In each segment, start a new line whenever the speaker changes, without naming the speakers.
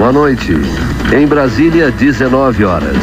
Boa noite. Em Brasília, 19 horas.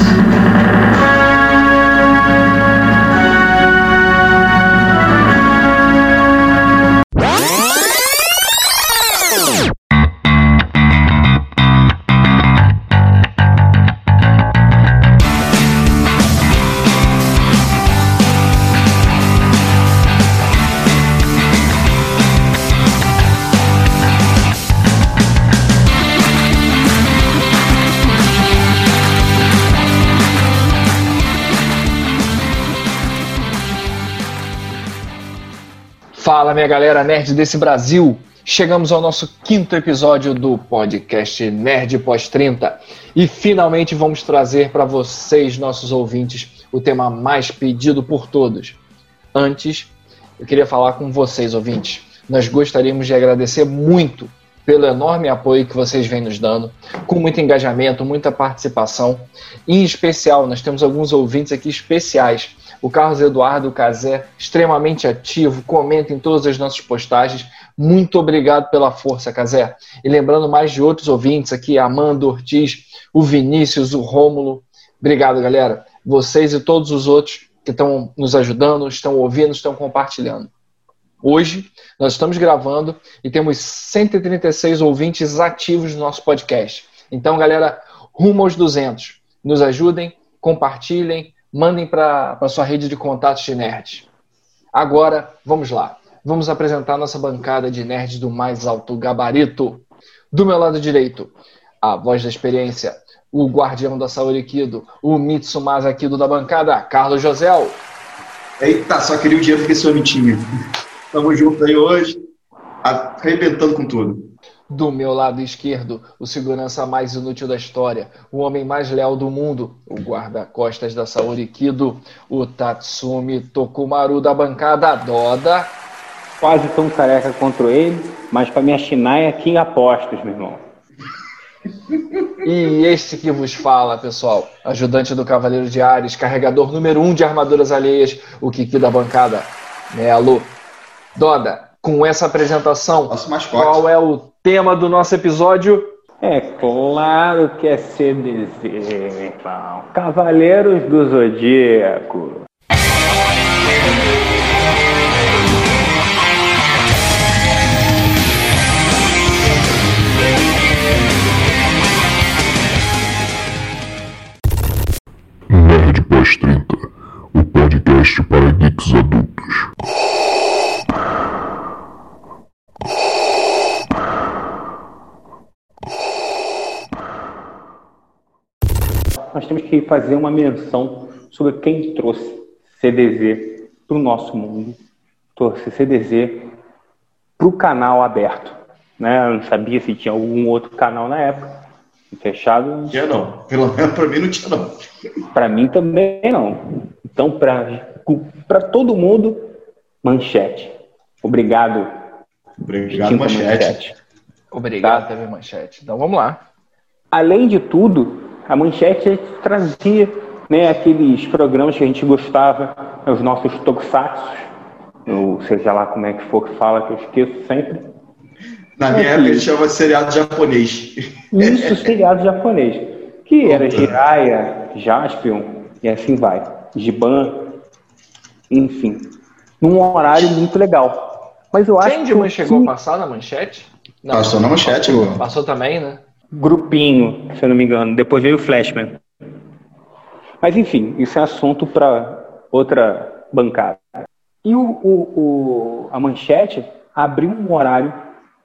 Galera nerd desse Brasil! Chegamos ao nosso quinto episódio do podcast Nerd Pós 30 e finalmente vamos trazer para vocês, nossos ouvintes, o tema mais pedido por todos. Antes, eu queria falar com vocês, ouvintes. Nós gostaríamos de agradecer muito pelo enorme apoio que vocês vêm nos dando, com muito engajamento, muita participação. Em especial, nós temos alguns ouvintes aqui especiais o Carlos Eduardo Cazé, extremamente ativo, comenta em todas as nossas postagens. Muito obrigado pela força, Cazé. E lembrando mais de outros ouvintes aqui, Amanda Ortiz, o Vinícius, o Rômulo. Obrigado, galera. Vocês e todos os outros que estão nos ajudando, estão ouvindo, estão compartilhando. Hoje, nós estamos gravando e temos 136 ouvintes ativos no nosso podcast. Então, galera, rumo aos 200. Nos ajudem, compartilhem, mandem para a sua rede de contatos de nerds. Agora, vamos lá. Vamos apresentar nossa bancada de nerds do mais alto gabarito. Do meu lado direito, a voz da experiência, o guardião da saúde Kido, o Mitsumasa Kido da bancada, Carlos Josel.
Eita, só queria o dinheiro porque sou mitinha. Tamo junto aí hoje, arrebentando com tudo.
Do meu lado esquerdo, o segurança mais inútil da história, o homem mais leal do mundo, o guarda-costas da Saori Kido, o Tatsumi Tokumaru da bancada Doda.
Quase tão careca contra ele, mas para minha Shinai aqui em apostos, meu irmão.
E este que vos fala, pessoal, ajudante do Cavaleiro de Ares, carregador número um de armaduras alheias, o Kiki da bancada, Melo. Doda, com essa apresentação, qual é o tema do nosso episódio?
É claro que é CDZ, irmão. Cavaleiros do Zodíaco.
Nerd Pós 30, o podcast para geeks adultos.
Nós temos que fazer uma menção sobre quem trouxe CDZ para o nosso mundo, trouxe CDZ para o canal aberto. Né? Eu não sabia se tinha algum outro canal na época. Fechado. Não
tinha não. Pelo menos para mim não tinha não.
Para mim também não. Então, para todo mundo, manchete. Obrigado.
Obrigado, manchete. manchete.
Obrigado, tá? TV Manchete. Então vamos lá.
Além de tudo, a manchete trazia né, aqueles programas que a gente gostava, os nossos tokusatsu, ou seja lá como é que for que fala, que eu esqueço sempre.
Na minha época, a gente chama seriado japonês.
Isso, seriado japonês. Que era Jiraiya, Jaspion, e assim vai. Giban, enfim. Num horário muito legal. Mas eu acho
Changeman que... chegou a passar na manchete?
Não, Passou na manchete,
Passou, passou também, né?
Grupinho, se eu não me engano. Depois veio o Flashman. Mas enfim, isso é assunto para outra bancada. E o, o, o, a manchete abriu um horário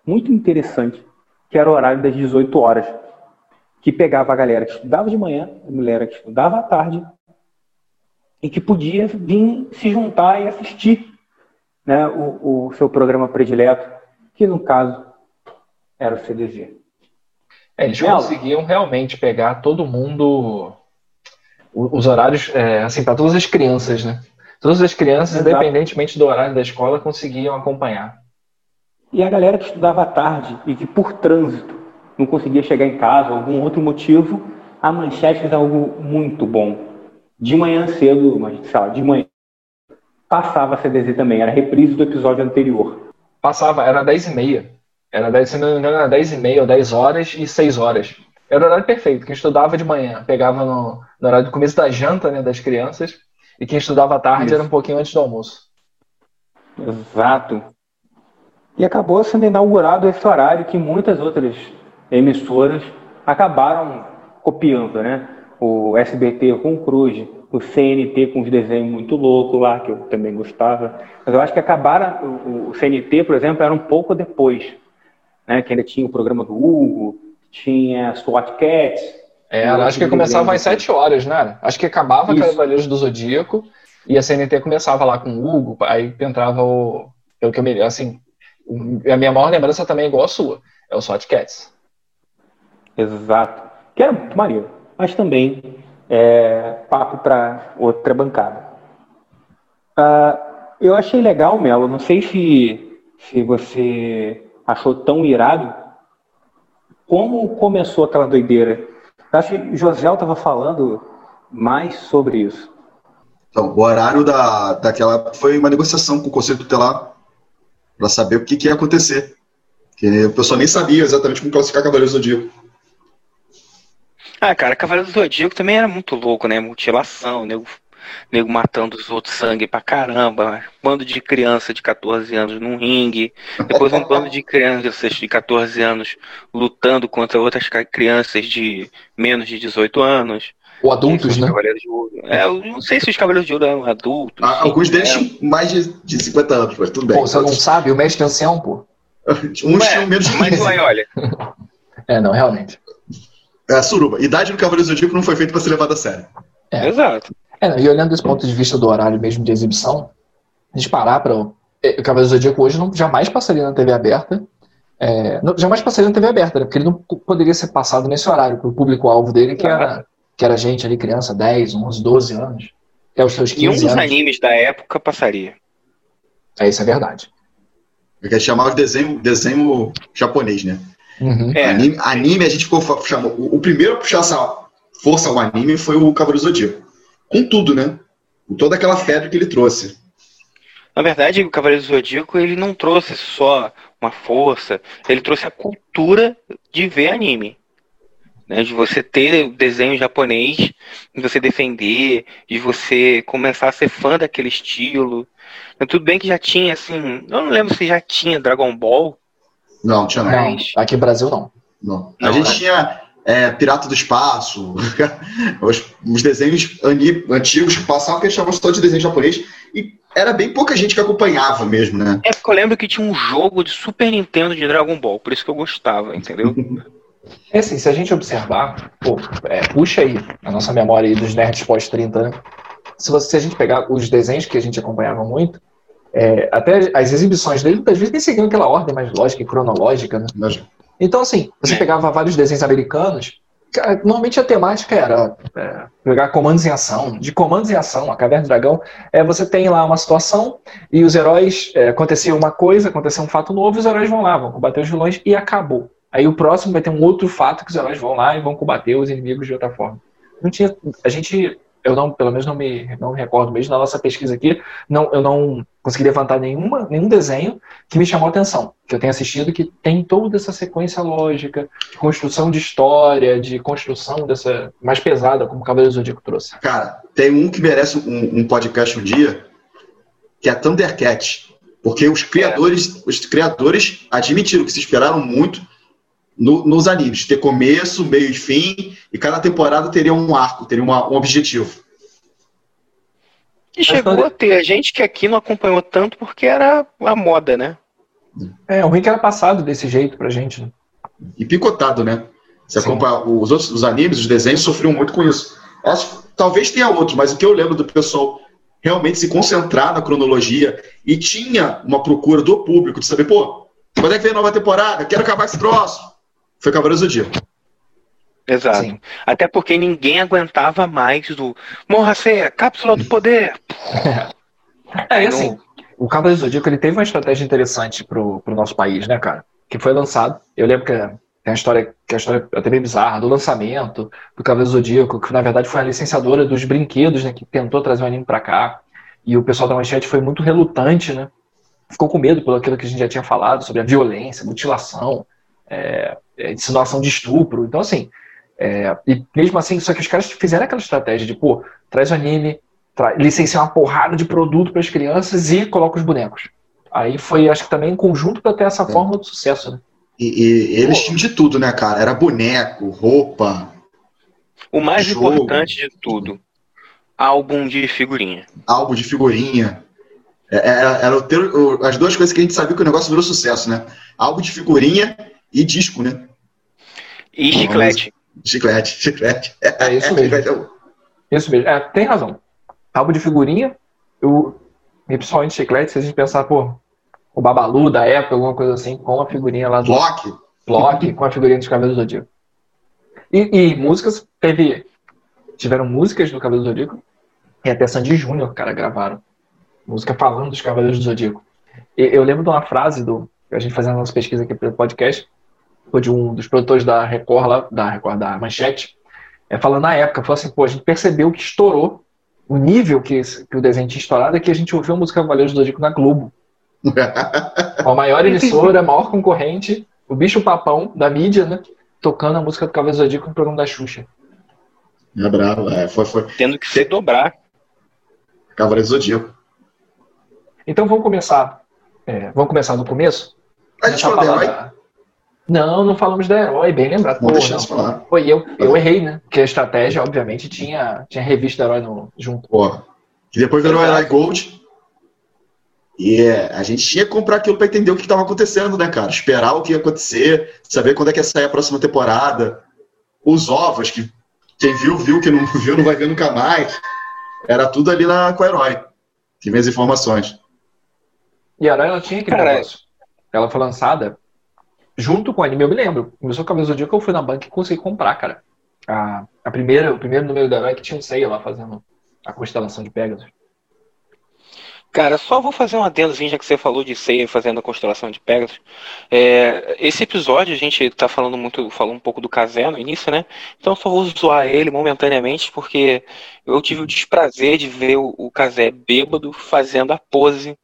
muito interessante, que era o horário das 18 horas, que pegava a galera que estudava de manhã, a galera que estudava à tarde, e que podia vir se juntar e assistir né, o, o seu programa predileto, que no caso era o CDG.
É, eles conseguiam realmente pegar todo mundo, os horários, é, assim, para todas as crianças, né? Todas as crianças, Exato. independentemente do horário da escola, conseguiam acompanhar.
E a galera que estudava à tarde e que por trânsito não conseguia chegar em casa, algum outro motivo, a manchete fez algo muito bom. De manhã cedo, mas sei lá, de manhã, passava a CDZ também, era reprise do episódio anterior.
Passava, era 10 e meia. Era 10, se não me engano, era 10 e meia ou 10 horas e 6 horas. Era o horário perfeito. Quem estudava de manhã pegava no, no horário do começo da janta né, das crianças, e quem estudava à tarde
Isso.
era um pouquinho antes do almoço.
Exato. E acabou sendo inaugurado esse horário que muitas outras emissoras acabaram copiando, né? O SBT com o Cruz, o CNT com os desenhos muito loucos lá, que eu também gostava. Mas eu acho que acabaram, o, o CNT, por exemplo, era um pouco depois, né? Que ainda tinha o programa do Hugo, tinha SWAT Cats.
É, acho que começava às 7 horas, né? Acho que acabava
Isso.
Cavaleiros do Zodíaco e a CNT começava lá com o Hugo, aí entrava o. Pelo que eu me assim, a minha maior lembrança também é igual a sua, é o SWAT Cats.
Exato. Que era muito maneiro. Mas também é papo para outra bancada. Ah, eu achei legal, Melo. Não sei se, se você achou tão irado. Como começou aquela doideira? Eu acho que o José estava falando mais sobre isso.
Então, o horário da, daquela foi uma negociação com o Conselho Tutelar para saber o que, que ia acontecer. Porque o pessoal nem sabia exatamente como classificar Cavaleiros do Zodíaco.
Ah, cara, Cavaleiro do Zodíaco também era muito louco, né? Mutilação, nego, nego matando os outros sangue pra caramba. Bando de criança de 14 anos num ringue. Depois um bando de crianças de 14 anos lutando contra outras crianças de menos de 18 anos.
Ou adultos,
Os
né?
Cavaleiros de Ouro. É, eu não sei se os Cavaleiros de Ouro eram adultos.
Ah, Alguns deles
né?
tinham mais de, de 50 anos, mas tudo bem.
Pô, você não sabe, o mestre ancião, pô.
Uns
Ué,
tinham menos de
Mas
15.
olha, olha,
É, não, realmente.
É, suruba. Idade do Cavaleiro Zodíaco não foi feito para ser levado a sério.
É.
exato.
É, e olhando desse ponto de vista do horário mesmo de exibição, a gente parar para o o Cavaleiro do Zodíaco hoje não jamais passaria na TV aberta. É, não- jamais passaria na TV aberta, né? Porque ele não poderia ser passado nesse horário para o público-alvo dele, que era, que era gente ali, criança, 10, 11, 12 anos. Até os seus
E um
15
dos
anos.
animes da época passaria.
É, isso é verdade.
Porque chamava de desenho, desenho japonês, né?
Uhum.
É,
Anime, anime, a gente ficou, chamou, o, o primeiro a puxar essa força ao anime foi o Cavaleiro do Zodíaco. Com tudo, né? Com toda aquela febre que ele trouxe.
Na verdade, o Cavaleiro do Zodíaco ele não trouxe só uma força, ele trouxe a cultura de ver anime. Né? De você ter o desenho japonês, de você defender, de você começar a ser fã daquele estilo. Tudo bem que já tinha, assim, eu não lembro se já tinha Dragon Ball.
Não, tinha não.
Mas-
aqui no Brasil não.
Não. A
Não,
gente
né?
tinha é, Pirata do Espaço, os, os desenhos ani- antigos que passavam, que a gente chamava só de desenho japonês, e era bem pouca gente que acompanhava mesmo, né?
É porque eu lembro que tinha um jogo de Super Nintendo de Dragon Ball, por isso que eu gostava, entendeu?
É assim, se a gente observar, pô, é, puxa aí a nossa memória aí dos nerds pós-30, né? Se, você, se a gente pegar os desenhos que a gente acompanhava muito, é, até as exibições dele, muitas vezes nem seguiam aquela ordem mais lógica e cronológica, né?
Mas-
Então, assim, você
É.
pegava vários desenhos americanos, cara, normalmente a temática era é, pegar comandos em ação. De comandos em ação, a Caverna do Dragão, é, você tem lá uma situação e os heróis, é, acontecia uma coisa, acontecia um fato novo, os heróis vão lá, vão combater os vilões e acabou. Aí o próximo vai ter um outro fato que os heróis vão lá e vão combater os inimigos de outra forma. Não tinha, a gente, eu não, pelo menos não me, não me recordo mesmo na nossa pesquisa aqui, não, eu não consegui levantar nenhuma, nenhum desenho que me chamou a atenção, que eu tenha assistido, que tem toda essa sequência lógica, de construção de história, de construção dessa mais pesada, como o Cavaleiro do Zodíaco trouxe.
Cara, tem um que merece um, um podcast um dia, que é Thundercat. Porque os criadores, os criadores admitiram que se esperaram muito no- nos animes. Ter começo, meio e fim, e cada temporada teria um arco, teria uma- um objetivo.
E chegou a ter gente que aqui não acompanhou tanto porque era a moda, né?
É, o ruim é que era passado desse jeito pra gente. né?
E picotado, né? Você
Sim.
acompanha os outros os animes, os desenhos sofriam muito com isso. Acho, talvez tenha outro, mas o que eu lembro do pessoal realmente se concentrar na cronologia e tinha uma procura do público de saber, pô, quando é que vem a nova temporada? Quero acabar esse troço. Foi Cavaleiros do Dia.
Exato.
Sim.
Até porque ninguém aguentava mais do Morra Ceia, cápsula do poder.
É, assim, o Cavaleiro do Zodíaco ele teve uma estratégia interessante pro, pro nosso país, né, cara? Que foi lançado. Eu lembro que tem uma história que é a história até bem bizarra do lançamento do Cavaleiro do Zodíaco, que na verdade foi a licenciadora dos brinquedos, né, que tentou trazer o anime pra cá. E o pessoal da manchete foi muito relutante, né? Ficou com medo pelo aquilo que a gente já tinha falado sobre a violência, mutilação, é, é, insinuação de estupro. Então, assim, É, e mesmo assim, só que os caras fizeram aquela estratégia de, pô, traz o anime, tra licencia uma porrada de produto para as crianças e coloca os bonecos. Aí foi, acho que também em conjunto para ter essa é. fórmula de sucesso, né?
E, e eles pô. tinham de tudo, né, cara? Era boneco, roupa.
O mais jogo. importante de tudo, álbum de figurinha.
Álbum de figurinha. Era, é, é, era o ter, o, as duas coisas que a gente sabia que o negócio virou sucesso, né? Álbum de figurinha e disco, né?
E chiclete.
Chiclete, chiclete.
É isso mesmo. Isso mesmo. É, tem razão. Álbum de figurinha, eu, e principalmente chiclete, se a gente pensar, pô, o Babalu da época, alguma coisa assim, com a figurinha lá do.
Block.
Block, com a figurinha dos Cabelos do Zodíaco. E, e, músicas, teve. Tiveram músicas do Cabelo do Zodíaco e até Sandy Júnior, cara, gravaram. Música falando dos Cavaleiros do Zodíaco. E, eu lembro de uma frase do. A gente fazendo a nossa pesquisa aqui pelo podcast, de um dos produtores da Record lá, da Record, da Manchete, é, falando na época, falou assim, pô, a gente percebeu que estourou o nível que, que o desenho tinha estourado é que a gente ouviu a música Cavaleiros do Zodíaco na Globo. a maior emissora, a maior concorrente, o bicho papão da mídia, né? Tocando a música do Cavaleiros do Zodíaco no programa da Xuxa.
É bravo, é, foi, foi.
Tendo que se dobrar.
Cavaleiros do Zodíaco.
Então vamos começar. É, vamos começar do começo?
A gente falou da...
Não, não falamos da herói, bem lembrado.
Não deixa de falar.
Foi eu, eu errei, né? Porque a estratégia, obviamente, tinha, tinha revista da herói no, junto.
Pô. E depois virou Herói Gold. E é, a gente tinha que comprar aquilo para entender o que estava acontecendo, né, cara? Esperar o que ia acontecer, saber quando é que ia sair a próxima temporada. Os ovos, que quem viu, viu, quem não viu, não vai ver nunca mais. Era tudo ali na, com a herói. Que vem as informações.
E a herói ela tinha aquele Cara, negócio. Ela foi lançada junto com o anime, eu me lembro. Começou com a do que eu fui na banca e consegui comprar, cara. A, a primeira, o primeiro número da herói que tinha um Seiya lá fazendo a constelação de Pegasus.
Cara, só vou fazer um adendozinho, já que você falou de Seiya fazendo a constelação de Pegasus. É, esse episódio a gente tá falando muito, falou um pouco do Kazé no início, né? Então só vou zoar ele momentaneamente, porque eu tive o desprazer de ver o, o Kazé bêbado fazendo a pose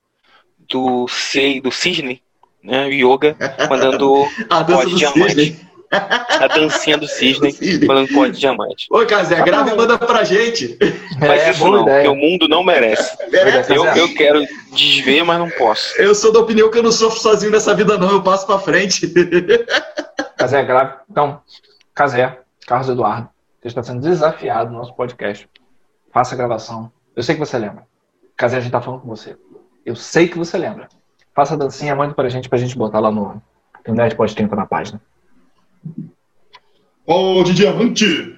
do, Sei, do Cisne né? Yoga, mandando pó de diamante. Cisne. A dancinha do cisne, mandando pó de diamante.
Ô, Casé, grava e manda pra gente.
Mas é, isso não, ideia. porque o mundo não merece. merece eu, eu quero desver, mas não posso.
Eu sou da opinião que eu não sofro sozinho nessa vida, não. Eu passo pra frente.
Casé, grave. Então, Casé, Carlos Eduardo, você está sendo desafiado no nosso podcast. Faça a gravação. Eu sei que você lembra. Casé, a gente tá falando com você. Eu sei que você lembra. Faça a dancinha, manda pra gente pra gente botar lá no, no Nerd Pode 30 na página.
Ô, de diamante!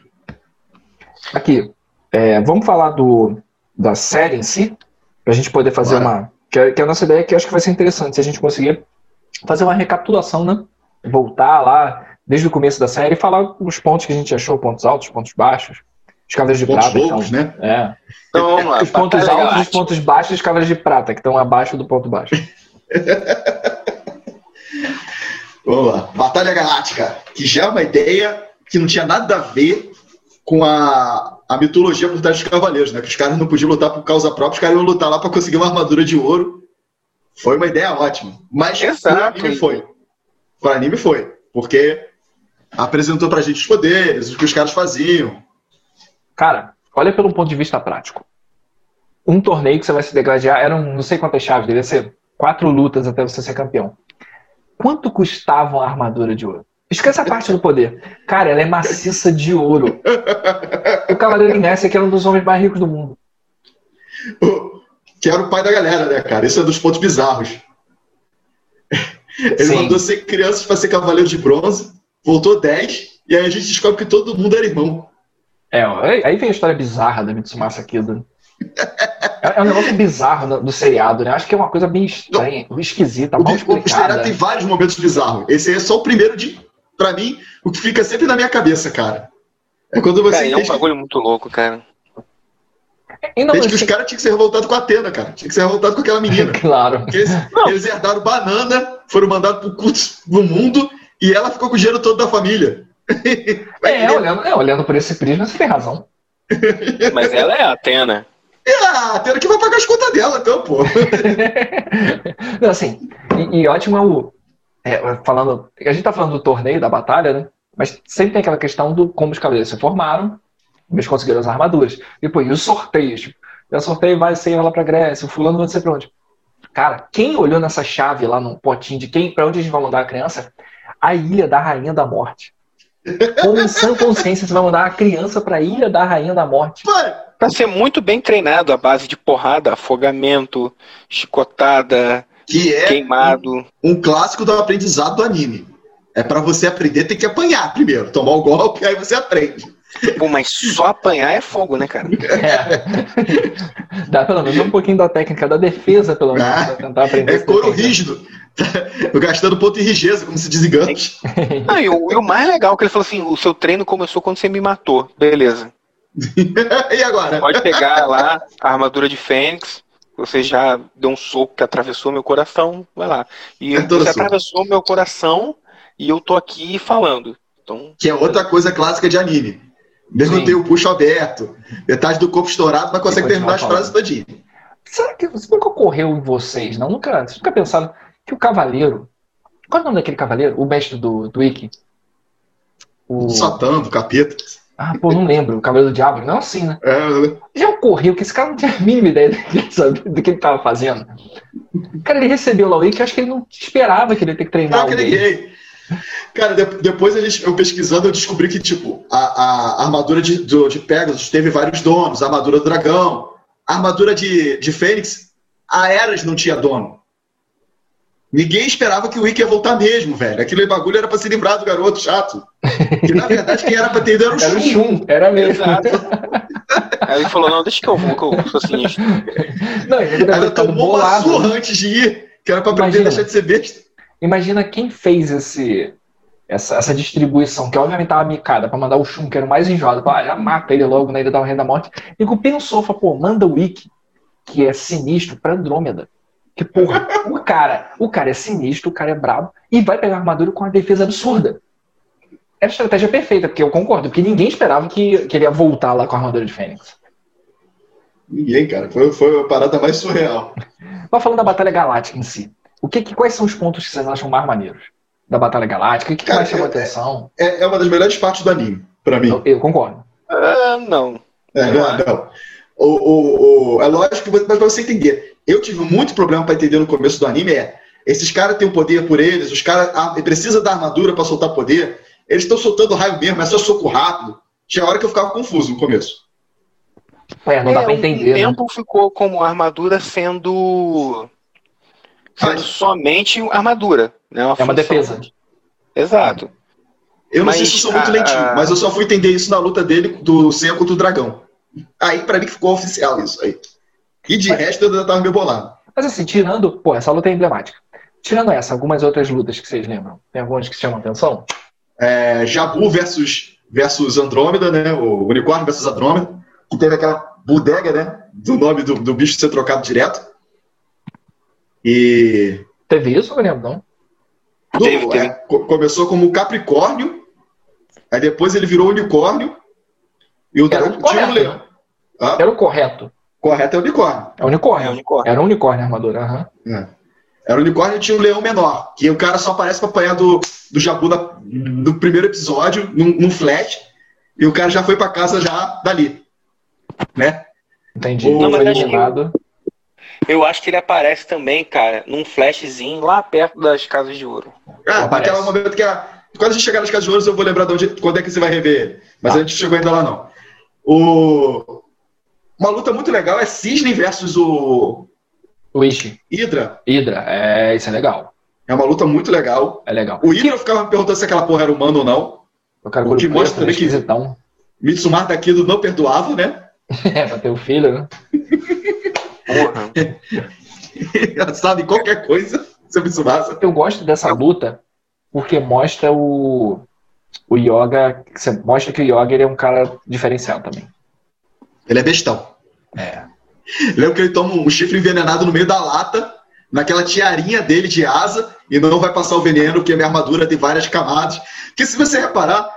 Aqui, é, vamos falar do, da série em si, pra gente poder fazer Bora. uma. Que, é, que é a nossa ideia que eu acho que vai ser interessante se a gente conseguir fazer uma recapitulação, né? Voltar lá desde o começo da série e falar os pontos que a gente achou, pontos altos, pontos baixos. Os cavaleiros de
pontos
prata.
Loucos,
então,
né?
É. Então vamos lá. Os pontos altos, os pontos baixos e os cavaleiros de prata, que estão abaixo do ponto baixo.
Vamos lá. Batalha Galáctica, que já é uma ideia que não tinha nada a ver com a, a mitologia por trás dos cavaleiros, né? Que os caras não podiam lutar por causa própria, os caras iam lutar lá para conseguir uma armadura de ouro. Foi uma ideia ótima. Mas
o
anime foi. O anime foi. Porque apresentou pra gente os poderes, o que os caras faziam.
Cara, olha pelo ponto de vista prático. Um torneio que você vai se degradar eram não sei quantas chaves, devia ser quatro lutas até você ser campeão. Quanto custava uma armadura de ouro? Esquece a parte do poder. Cara, ela é maciça de ouro. O Cavaleiro Inés é que era um dos homens mais ricos do mundo.
Que era o pai da galera, né, cara? Isso é dos pontos bizarros. Ele Sim. mandou ser crianças para ser cavaleiro de bronze, voltou 10, e aí a gente descobre que todo mundo era irmão.
É, aí vem a história bizarra da Mitsumasa Kido. É, é um negócio bizarro do, do seriado, né? Acho que é uma coisa bem estranha, Não, esquisita, mal explicada. O seriado
tem vários momentos bizarros. Esse é só o primeiro de, pra mim, o que fica sempre na minha cabeça, cara. É quando você.
Cara, é um bagulho muito louco, cara.
E não, que os caras tinham que ser revoltados com a Atena, cara. Tinha que ser revoltado com aquela menina.
claro.
Eles, eles, herdaram banana, foram mandados pro culto do mundo e ela ficou com o dinheiro todo da família.
é, olhando, é, olhando por esse prisma, você tem razão.
Mas ela é a Atena.
É a Atena que vai pagar as contas dela, então, pô.
Não, assim, e, e ótimo é o. É, falando. A gente tá falando do torneio, da batalha, né? Mas sempre tem aquela questão do como os cavaleiros se formaram, eles conseguiram as armaduras. Depois, e os sorteios? Tipo, o sorteio vai ser lá pra Grécia, o fulano vai ser pra onde? Cara, quem olhou nessa chave lá no potinho de quem, para onde a gente vai mandar a criança? A Ilha da Rainha da Morte. Como em sã consciência você vai mandar a criança para a Ilha da Rainha da Morte?
Para ser muito bem treinado à base de porrada, afogamento, chicotada,
Que é
queimado.
um, um clássico do aprendizado do anime. É pra você aprender, tem que apanhar primeiro. Tomar o golpe, aí você aprende.
Pô, mas só apanhar é fogo, né, cara?
É. Dá pelo menos um pouquinho da técnica da defesa, pelo menos,
Ah,
pra tentar aprender.
É couro rígido. Gastando ponto em rigeza, como se diz em.
Não, e, o, e o mais legal é que ele falou assim: o seu treino começou quando você me matou. Beleza.
e agora?
Pode pegar lá a armadura de Fênix. Você já deu um soco que atravessou meu coração. Vai lá. E
É
você
soco.
atravessou meu coração e eu tô aqui falando. Então,
Que é outra coisa clássica de anime. Mesmo
Sim.
tem o puxo aberto, metade do corpo estourado, mas consegue terminar as frases todinha.
Será que isso nunca ocorreu em vocês? Não? Nunca, vocês nunca pensaram que o cavaleiro. Qual é o nome daquele cavaleiro? O mestre do, do Ikki? O...
Satã, do capeta.
Ah, pô, não lembro. O Cavaleiro do Diabo? Não, sim, né?
É,
Já ocorreu que esse cara não tinha a mínima ideia do que, que ele estava fazendo. Cara, ele recebeu lá o Ikki, acho que ele não esperava que ele ia ter que treinar
Não, que ninguém. Cara, de- depois eles, eu pesquisando, eu descobri que, tipo, a, a armadura de, do- de Pegasus teve vários donos, a armadura do dragão, a armadura de, de Fênix, a Eras não tinha dono. Ninguém esperava que o Ikki ia voltar mesmo, velho. Aquele bagulho era pra se lembrar do garoto chato. Que na verdade quem era pra ter ido era o
Era o
Shun.
Era mesmo.
Exato. Aí ele falou, não, deixa que eu vou, que eu sou sinistro.
Não, ele
tomou uma surra antes de ir, que era pra aprender a
Imagina.
deixar de ser besta.
Imagina quem fez esse, essa, essa distribuição, que obviamente estava micada, pra mandar o Shun, que era o mais enjoado, pra, ah, já mata ele logo na Ilha da Rainha da Morte. E o pensou, falou, pô, manda o Ikki, que é sinistro, pra Andrômeda. Que, porra, o cara, o cara é sinistro, o cara é brabo, e vai pegar a armadura com uma defesa absurda. Era a estratégia perfeita, porque eu concordo, porque ninguém esperava que, que ele ia voltar lá com a armadura de Fênix.
Ninguém, cara. Foi, foi a parada mais surreal.
Mas falando da Batalha Galáctica em si, o que, que- quais são os pontos que vocês acham mais maneiros da Batalha Galáctica? O que, que
Cara,
mais chamou
é-
atenção?
É, é uma das melhores partes do anime, pra mim.
Eu, eu concordo.
Ah, não.
É, não, não. O, o, o- é lógico, mas pra você entender. Eu tive muito problema pra entender no começo do anime. É, esses caras têm o poder por eles, os caras ah, precisa da armadura pra soltar poder. Eles estão soltando raio mesmo, é só soco rápido. Tinha hora que eu ficava confuso no começo.
É, não dá
É,
pra
um
entender. né?
tempo ficou como armadura sendo. sendo
Ai.
somente armadura. Né?
É uma
função.
defesa.
Exato.
Eu não
Mas
sei se eu sou muito lentinho,
a-
mas eu só fui entender isso na luta dele do Senha contra o dragão. Aí pra mim ficou oficial isso aí. E de resto eu tava meio bolado.
Mas assim, tirando. Pô, essa luta é emblemática. Tirando essa, algumas outras lutas que vocês lembram? Tem algumas que chamam atenção?
É, Jabu versus, versus Andrômeda, né? O unicórnio versus Andrômeda, que teve aquela bodega, né? Do nome do, do bicho ser trocado direto. E
Teve isso? Eu não lembro, não.
do-
Teve, teve.
é, co- começou como Capricórnio, aí depois ele virou unicórnio, e o
Era
dragão
o
tinha um
correto,
leão.
né?
Ah,
Era o correto.
Correto é unicórnio.
É o unicórnio.
É o unicórnio.
Era um unicórnio a armadura. aham.
É. Era o unicórnio e tinha um leão menor, que o cara só aparece pra apanhar do, do Jabu na- no primeiro episódio, num, num flash, e o cara já foi pra casa já dali. Né?
Entendi.
Não,
mas acho que-. Eu acho que ele aparece também, cara, num flashzinho lá perto das casas de ouro.
Ah,
Aparece.
naquele momento que a. Quando a gente chegar nas casas de ouro, eu vou lembrar de onde, quando é que você vai rever ele. Mas
Tá.
a gente chegou ainda lá, não. O... Uma luta muito legal é Cisne versus o
O Ishi.
Hydra.
Hydra. É, isso é legal.
É uma luta muito legal.
É legal.
O Hydra ficava me perguntando se aquela porra era humano ou não.
O cara
O que mostra também que-
esquisitão.
Mitsumar daquilo não perdoava, né?
É, pra ter o filho, né?
Porra.
Sabe qualquer coisa sobre Mitsumasa.
Eu gosto dessa luta porque mostra o, o Yoga. Você mostra que o Yoga ele é um cara diferenciado também.
Ele é bestão.
É.
Lembra que ele toma um chifre envenenado no meio da lata, naquela tiarinha dele de asa, e não vai passar o veneno, porque a minha armadura tem várias camadas. Porque se você reparar,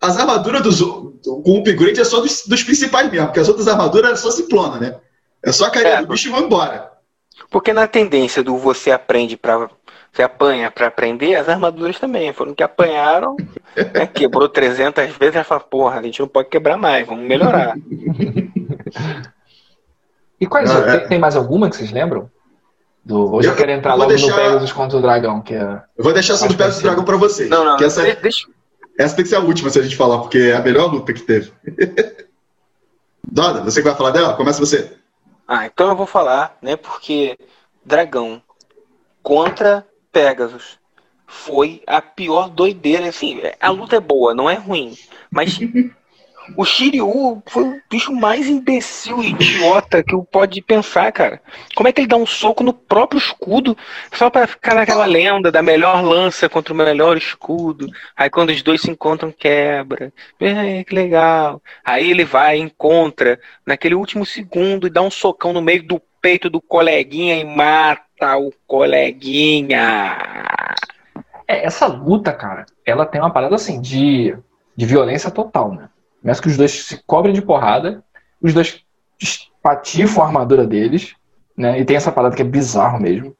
as armaduras dos, com o upgrade é só dos, dos principais mesmo, porque as outras armaduras é só simplona, né? É só a carinha
É.
do bicho e vão embora.
Porque na tendência do você aprende pra Você apanha para aprender, as armaduras também. Foram que apanharam, né, quebrou 300 vezes, ela fala, porra, a gente não pode quebrar mais, vamos melhorar.
E quais
Ah, é.
tem, tem mais alguma que vocês lembram? Do, hoje eu,
Eu-
quero entrar
eu vou
logo
deixar-
no Pegasus contra o Dragão, que é.
Eu vou deixar essa do Pegasus Dragão pra vocês.
Não, não,
que essa,
deixa,
essa tem que ser a última se a gente falar, porque é a melhor luta que teve. Doda, você que vai falar dela? Começa você.
Ah, então eu vou falar, né? Porque Dragão contra Pegasus foi a pior doideira. Assim, a luta é boa, não é ruim. Mas o Shiryu foi o bicho mais imbecil e idiota que eu pode pensar, cara. Como é que ele dá um soco no próprio escudo só pra ficar naquela lenda da melhor lança contra o melhor escudo? Aí quando os dois se encontram, quebra. Que legal. Aí ele vai, encontra naquele último segundo e dá um socão no meio do peito do coleguinha e mata o coleguinha.
É, essa luta, cara, ela tem uma parada assim de, de violência total, né? Começa que os dois se cobrem de porrada, os dois espatifam a armadura deles, né? E tem essa parada que é bizarro mesmo.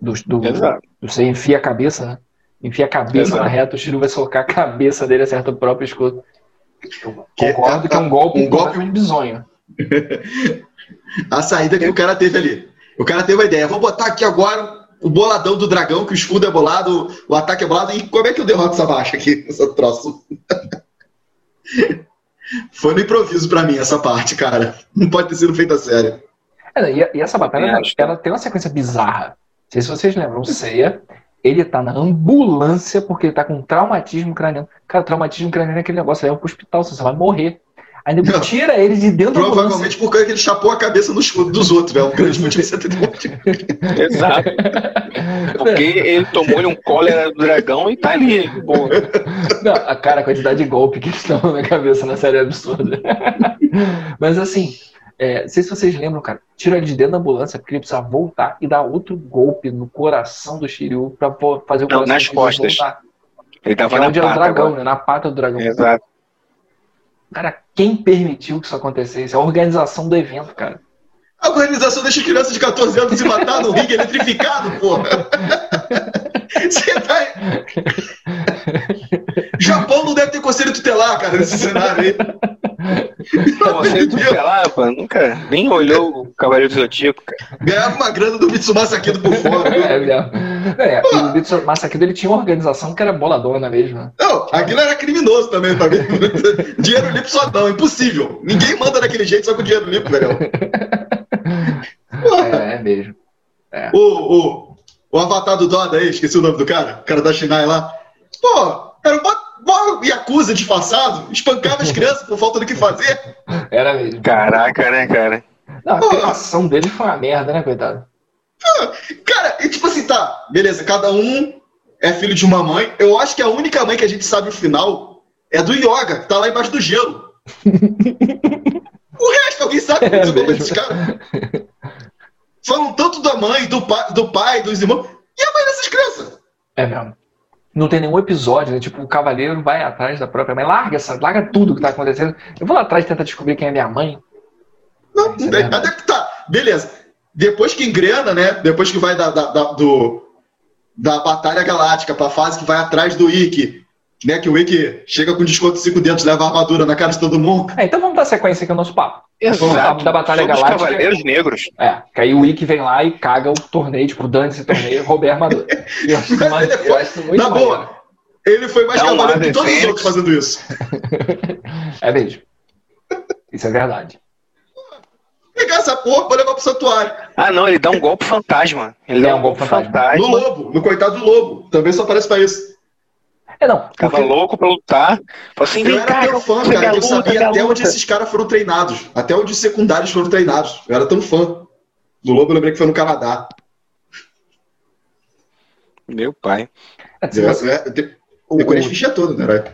Do, do,
Exato.
Você enfia a cabeça, né? Enfia a cabeça
Exato.
na reta, o Shiryu vai socar a cabeça dele, acerta o próprio escudo. Eu
Que-
concordo que é um golpe
um golpe-
completamente bizonho.
A saída que o cara teve ali. O cara teve a ideia, vou botar aqui agora o boladão do dragão, que o escudo é bolado, o ataque é bolado, e como é que eu derroto essa baixa aqui, essa troço? Foi no improviso pra mim essa parte, cara. Não pode ter sido feita a sério.
É, e, e essa batalha, ela, ela tem uma sequência bizarra. Não sei se vocês lembram, o Seiya, ele tá na ambulância porque ele tá com traumatismo craniano. Cara, traumatismo craniano é aquele negócio, leva pro hospital, você vai morrer. Aí nego
Não.
tira ele de dentro da ambulância.
Provavelmente por causa que ele chapou a cabeça no escudo dos outros, velho. Um grande motivo de você ter demorado.
Exato. Porque ele tomou um cólera do dragão e tá ali.
Não, a cara, a quantidade de golpe que eles dão na cabeça na série é absurda. Mas assim, é, não sei se vocês lembram, cara, tira ele de dentro da ambulância porque ele precisa voltar e dar outro golpe no coração do Shiryu pra fazer o
Não,
coração
nas costas.
voltar.
Ele tava
é
na
onde era o
pata
dragão,
agora.
né? Na pata do dragão.
Exato.
Cara, quem permitiu que isso acontecesse? A organização do evento, cara.
A organização deixa criança de 14 anos se matar no ringue eletrificado, porra. Você tá. Japão não deve ter conselho tutelar, cara, nesse cenário aí.
Você tutelar, pô, nunca nem olhou o Cavaleiro do Zodíaco, cara.
Ganhava uma grana do Mitsumasa aqui do por fora.
É, é, e o Bitsu Masakido, ele tinha uma organização que era boladona mesmo. né?
Não, aquilo era criminoso também pra mim. dinheiro limpo só não, impossível. Ninguém manda daquele jeito só com dinheiro limpo, velho.
É, é mesmo.
O, o, o avatar do Doda aí, esqueci o nome do cara, o cara da Shinai lá. Pô, era um mó- Yakuza disfarçado, espancava as crianças por falta do que fazer.
Era mesmo.
Caraca, né, cara?
Não, a criação dele foi uma merda, né, coitado?
Cara, e tipo assim, tá, beleza, cada um é filho de uma mãe. Eu acho que a única mãe que a gente sabe o final é do Yoga, que tá lá embaixo do gelo. o resto, alguém sabe o que
É
aconteceu com
mesmo.
esses caras? Falam tanto da mãe, do pai, do pai, dos irmãos. E a mãe dessas crianças?
É mesmo. Não tem nenhum episódio, né? Tipo, o cavaleiro vai atrás da própria mãe. Larga, essa, larga tudo que tá acontecendo. Eu vou lá atrás tentar descobrir quem é minha mãe.
Não,
é verdade.
Até que tá, beleza. Depois que engrena, né? Depois que vai da, da, da- do, da Batalha Galáctica pra fase que vai atrás do Ikki, né? Que o Ikki chega com desconto de 5 dentes, leva a armadura na cara de todo mundo.
É, então vamos dar sequência aqui ao nosso papo. Vamos lá, da Batalha
Somos
Galáctica.
Cavaleiros Negros.
É, que aí o Ikki vem lá e caga o torneio, tipo, dane esse torneio, roubei a armadura. Eu acho,
Mas
eu
foi-
acho muito
Na
maneiro.
boa, ele foi mais
Dá
cavaleiro que todos os outros fazendo isso.
É mesmo. Isso é verdade.
Pegar essa porra pra levar pro santuário.
Ah, não, ele dá um golpe fantasma. Ele dá
é
um
um
golpe
golpe fantasma.
fantasma.
No lobo, no coitado do lobo. Também só aparece pra isso.
É, não.
Tava
porque-
louco pra lutar. Falou assim,
Eu era tão fã, cara, que eu sabia até onde
luta.
esses caras foram treinados. Até onde os secundários foram treinados. Eu era tão fã. Do lobo eu lembrei que foi no Canadá.
Meu pai.
é,
É, eu a ficha toda, né?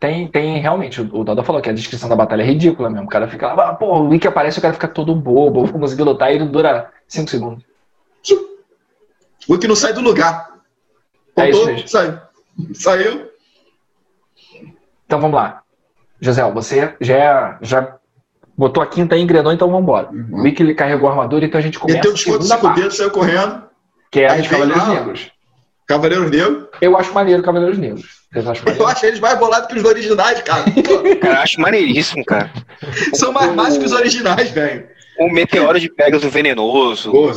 Tem, tem realmente, o Doda falou que a descrição da batalha é ridícula mesmo. O cara fica lá, ah, pô, o Wiki aparece o cara fica todo bobo, vou conseguir lutar e ele dura 5 segundos.
O que não sai do lugar.
É isso mesmo.
saiu. Saiu.
Então vamos lá. José, você já, já botou a quinta aí, engrenou, então vamos embora. O Wiki ele carregou a armadura, então a gente começa
Meteu
a
desconto de 5
parte,
dedos, saiu correndo.
que é a
vem
Cavaleiros
lá.
Negros.
Cavaleiros Negros.
Eu acho maneiro Cavaleiros Negros.
Eu acho eles mais bolados que os originais, cara.
Cara, eu acho maneiríssimo, cara.
são mais másicos que os originais, velho.
O meteoro de Pegasus venenoso.
Pô,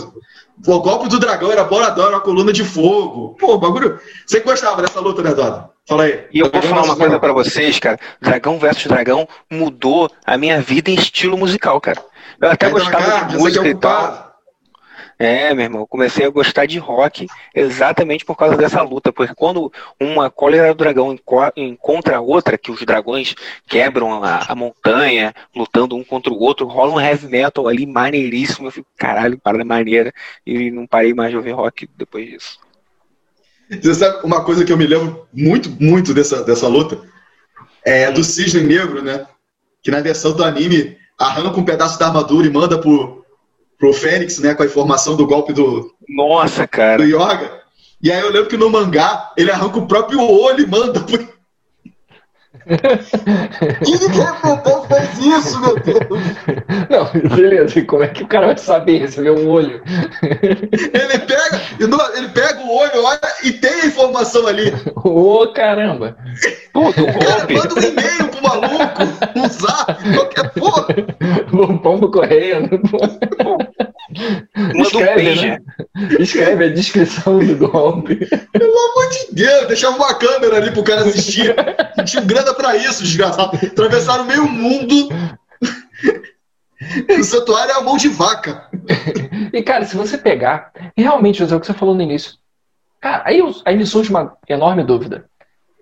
O golpe do dragão era boladão, era uma coluna de fogo. Pô, bagulho. Você gostava dessa luta, né, Doda? Fala aí.
E eu vou falar uma coisa pra vocês, cara. Dragão versus Dragão mudou a minha vida em estilo musical, cara. Eu até gostava
carne,
de
é
música e tal. É, meu irmão, eu comecei a gostar de rock exatamente por causa dessa luta, porque quando uma cólera do dragão enco- encontra a outra, que os dragões quebram a, a montanha, lutando um contra o outro, rola um heavy metal ali maneiríssimo, eu fico, caralho, parada maneira, e não parei mais de ouvir rock depois disso.
Você sabe uma coisa que eu me lembro muito, muito dessa, dessa luta? É do Cisne Negro, né? Que na versão do anime arranca um pedaço da armadura e manda pro, pro Fênix, né? Com a informação do golpe do,
Nossa,
do
cara.
Yoga. E aí eu lembro que no mangá ele arranca o próprio olho e manda pro. Quem que representou fez isso, meu Deus?
Não, beleza. E como é que o cara vai saber? Vê um olho.
Ele pega, ele pega o olho, olha e tem a informação ali.
Ô, caramba.
Puta, o
Cara,
golpe.
manda um e-mail pro maluco, um zap, qualquer porra.
O pombo correio.
Manda um
Escreve,
pager.
né? Escreve a descrição do golpe.
Pelo amor de Deus, deixava uma câmera ali pro cara assistir. Não tinha grana pra isso, desgraçado. Atravessaram meio mundo. O santuário é a mão de vaca.
E, cara, se você pegar, realmente, José, o que você falou no início, cara, aí, aí me surge uma enorme dúvida.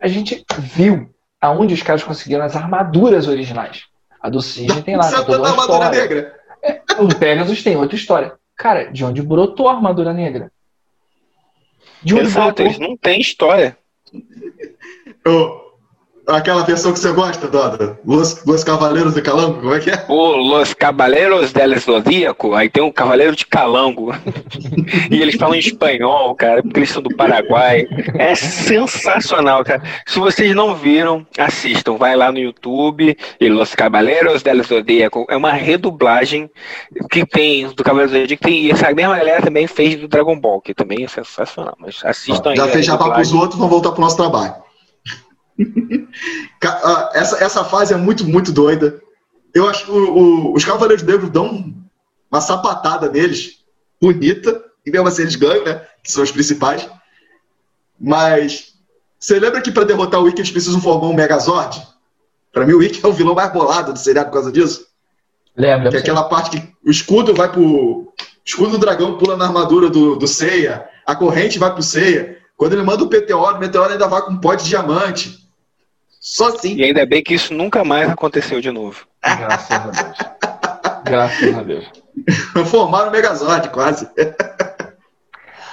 A gente viu aonde os caras conseguiram as armaduras originais. A do Cisne tem lá, tem toda
Santana
uma
Armadura
história.
Negra.
O Pegasus tem outra história. Cara, de onde brotou a armadura negra? De onde
Exato,
brotou?
eles não têm história.
Aquela versão que você gosta, Doda? Los, Los Cavaleiros de Calango, como é que é?
Pô, Los Cavaleiros del Zodíaco, aí tem um Cavaleiro de Calango. e eles falam em espanhol, cara, porque eles são do Paraguai. É sensacional, cara. Se vocês não viram, assistam. Vai lá no YouTube e Los Cavaleiros del Zodíaco. É uma redublagem que tem do Cavaleiro do Zodíaco. Tem, e essa mesma galera também fez do Dragon Ball, que também é sensacional. Mas assistam aí.
Já fez jabá pros outros, vamos voltar pro nosso trabalho. Essa, essa fase é muito, muito doida. Eu acho que o- o- os Cavaleiros Negros dão uma sapatada neles, bonita, e mesmo assim eles ganham, né? Que são os principais. Mas você lembra que para derrotar o Ikki eles precisam formar um Megazord? Pra mim, o Ikki é o vilão mais bolado do seriado por causa disso.
Lembra?
Que é aquela parte que o escudo vai pro. O escudo do dragão pula na armadura do, do Seiya, a corrente vai pro Seiya. Quando ele manda o Meteoro, o Meteoro ainda vai com um pó de diamante. Só assim.
E ainda bem que isso nunca mais aconteceu de novo.
Graças a Deus. Graças a Deus.
Formaram o Megazord, quase.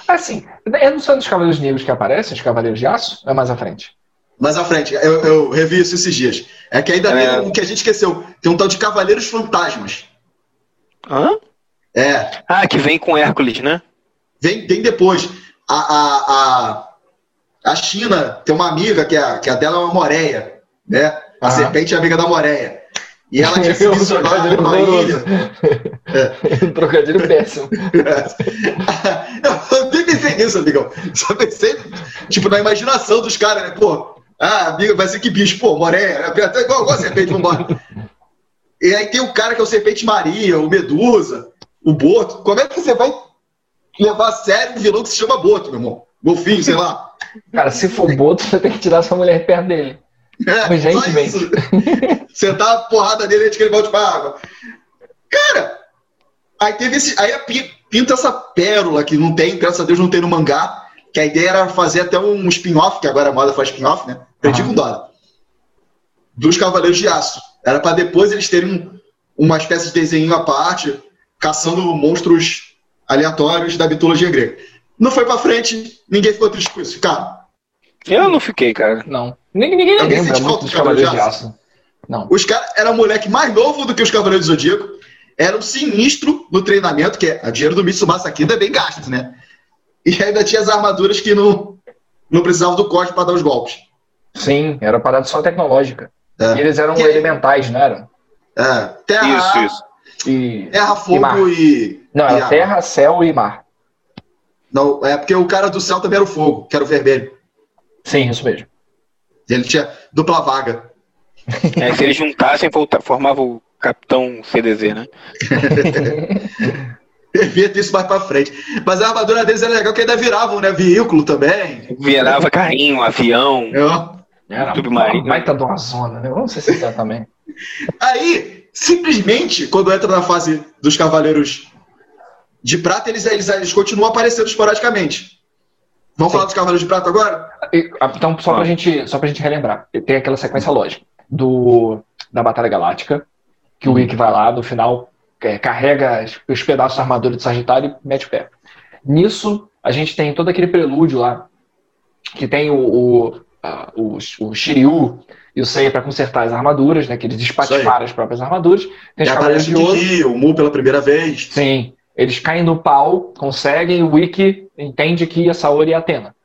Assim, é não são dos Cavaleiros Negros que aparecem, os Cavaleiros de Aço? É mais à frente?
Mais à frente, eu, eu revi isso esses dias. É que ainda
É.
tem um que a gente esqueceu. Tem um tal de Cavaleiros Fantasmas.
Hã?
É,
Ah, que vem com Hércules, né?
vem, vem depois. A, a, a, a China tem uma amiga que a, que a dela é uma moreia, né? A
Aham.
serpente é amiga da moreia. E ela tinha se
Um
misturado numa ilha.
Um trocadilho péssimo.
Eu nem pensei nisso, amigão. Só pensei, tipo, na imaginação dos caras, né? Pô, ah, amiga, vai ser que bicho, pô, moreia, é até igual, igual a serpente, vambora. E aí tem o cara que é o Serpente Maria, o Medusa, o Boto. Como é que você vai levar a sério um vilão que se chama Boto, meu irmão? Golfinho, sei lá.
Cara, se for boto, você tem que tirar sua mulher perto dele.
É, isso. Sentar a porrada nele antes que ele volte pra água. Cara, aí teve esse. Aí pinta essa pérola que não tem, graças a Deus não tem no mangá. Que a ideia era fazer até um spin-off, que agora a moda faz spin-off, né? Perdi com dólar. Dos Cavaleiros de Aço. Era pra depois eles terem um- uma espécie de desenho à parte, caçando monstros aleatórios da mitologia grega. Não foi pra frente, ninguém ficou triste com isso. Cara,
Eu não fiquei, cara.
Não. Ninguém, ninguém
Alguém
lembra
sente
muito
falta
dos
do Cavaleiro
Cavaleiros
de
de Aço. Não.
Os caras eram moleque mais novo do que os Cavaleiros do Zodíaco. Era um sinistro no treinamento, que é a dinheiro do Mitsubasa Kida é bem gasto, né? E ainda tinha as armaduras que não, não precisavam do corte para dar os golpes.
Sim, era parada só tecnológica.
É.
E eles eram
Que-
elementais, não eram?
É, terra,
Isso, isso.
E...
terra
E
fogo e.
Não,
e
era
água.
terra, céu e mar.
Não, é porque o cara do céu também era o fogo, que era o vermelho.
Sim, isso mesmo.
Ele tinha dupla vaga.
É, se eles juntassem, formava o Capitão CDZ, né?
Devia ter isso mais pra frente. Mas a armadura deles era legal, que ainda viravam, né? Veículo também.
Virava carrinho, avião.
É.
Era
Submarino.
uma baita de uma zona, né? Vamos ser sinceros também.
Aí, simplesmente, quando entra na fase dos Cavaleiros de Prata, eles, eles, eles continuam aparecendo esporadicamente. Vamos falar dos Cavaleiros de Prata agora?
E, ah, Então, só pra, gente, só pra gente relembrar, tem aquela sequência lógica do, da Batalha Galáctica, que o Wick vai lá, no final, é, carrega os- os pedaços da armadura de Sagitário e mete o pé. Nisso, a gente tem todo aquele prelúdio lá, que tem o, o, a- o, o Shiryu e o Seiya pra consertar as armaduras, né, que eles espatifaram as próprias armaduras. Tem
E aparece o Mu pela primeira vez.
Sim, eles caem no pau, conseguem, o Wiki entende que a Saori é a Atena.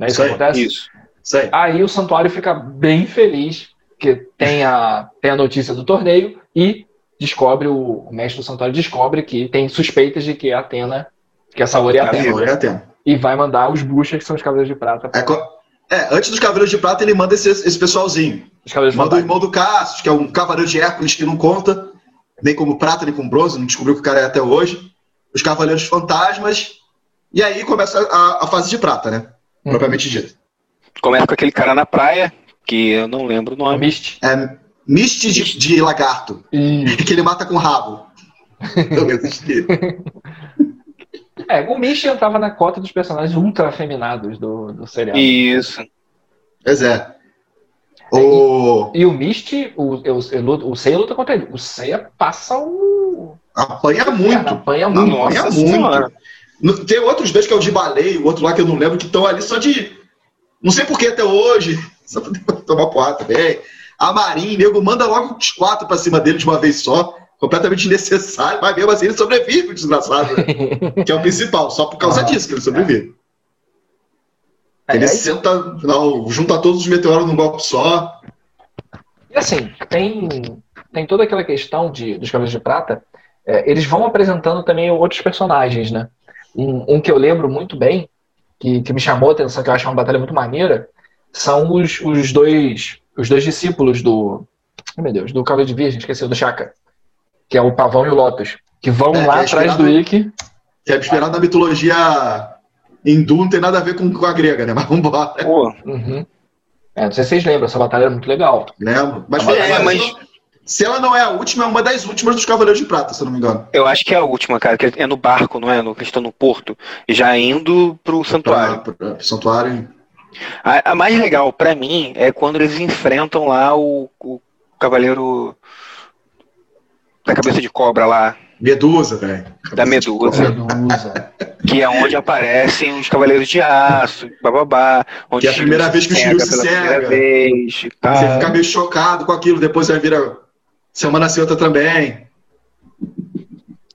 É isso
aí,
acontece?
Isso.
Isso aí.
O santuário fica bem feliz, que tem a, tem a notícia do torneio e descobre, o, o mestre do santuário descobre que tem suspeitas de que é a Atena, que a Saori é Atena.
Saori é Atena.
E vai mandar os buchas, que são os Cavaleiros de Prata.
É, co- é, antes dos Cavaleiros de Prata, ele manda esse, esse pessoalzinho.
Os Cavaleiros de
Manda o irmão do Cassius, que é um Cavaleiro de Hércules que não conta, nem como prata, nem como bronze, não descobriu que o cara é até hoje. Os Cavaleiros Fantasmas. E aí começa a, a fase de prata, né?
Uhum.
Propriamente dito.
Começa com aquele cara na praia, que eu não lembro o nome.
Mist.
É Mist de, de lagarto,
E,
que ele mata com o rabo.
É, o Mist entrava na cota dos personagens ultra afeminados do, do seriado.
Isso.
Pois é. O...
E o Mist, o, o, o Seiya luta contra ele. O Seiya passa o.
Apanha muito.
apanha muito.
Nossa
Apanha
Senhora.
muito. No- Tem outros dois que é o de baleia, o outro lá que eu não lembro, que estão ali só de. Não sei por que até hoje. Só pra tomar porrada também. A Marinha, nego, manda logo os quatro pra cima dele de uma vez só. Completamente desnecessário, mas mesmo assim ele sobrevive, o desgraçado. né? que é o principal, só por causa
Ah,
disso que ele sobrevive.
É,
Ele
aí-
senta, não, junta todos os meteoros num golpe só.
E assim, tem, tem toda aquela questão de, dos Cavaleiros de Prata. É, eles vão apresentando também outros personagens, né? Um, um que eu lembro muito bem, que, que me chamou a atenção, que eu acho uma batalha muito maneira, são os, os dois os dois discípulos do. Ai, meu Deus, do Cavaleiro de Virgem, esqueci, do Chaka. Que é o Pavão e o Lotus. Que vão
É,
lá
é
atrás do Ikki.
Que é inspirado na mitologia hindu, não tem nada a ver com, com a grega, né? Mas vambora.
Pô,
Uhum. É, não sei se vocês lembram, essa batalha é muito legal.
Lembro. Mas,
É,
foi-
mas-
se ela não é a última, é uma das últimas dos Cavaleiros de Prata, se eu não me engano.
eu acho que é a última, cara, que é no barco, não é? No, que eles estão no porto, já indo pro santuário.
Pra, pra, pro santuário.
A, a mais legal pra mim é quando eles enfrentam lá o, o cavaleiro da cabeça de cobra lá,
Medusa, velho.
da Medusa,
Medusa.
que é onde aparecem os cavaleiros de aço, bababá, onde
Que é a primeira vez que o Shiryu se cega.
vez, e
Você fica meio chocado com aquilo, depois vai vir semana outra também.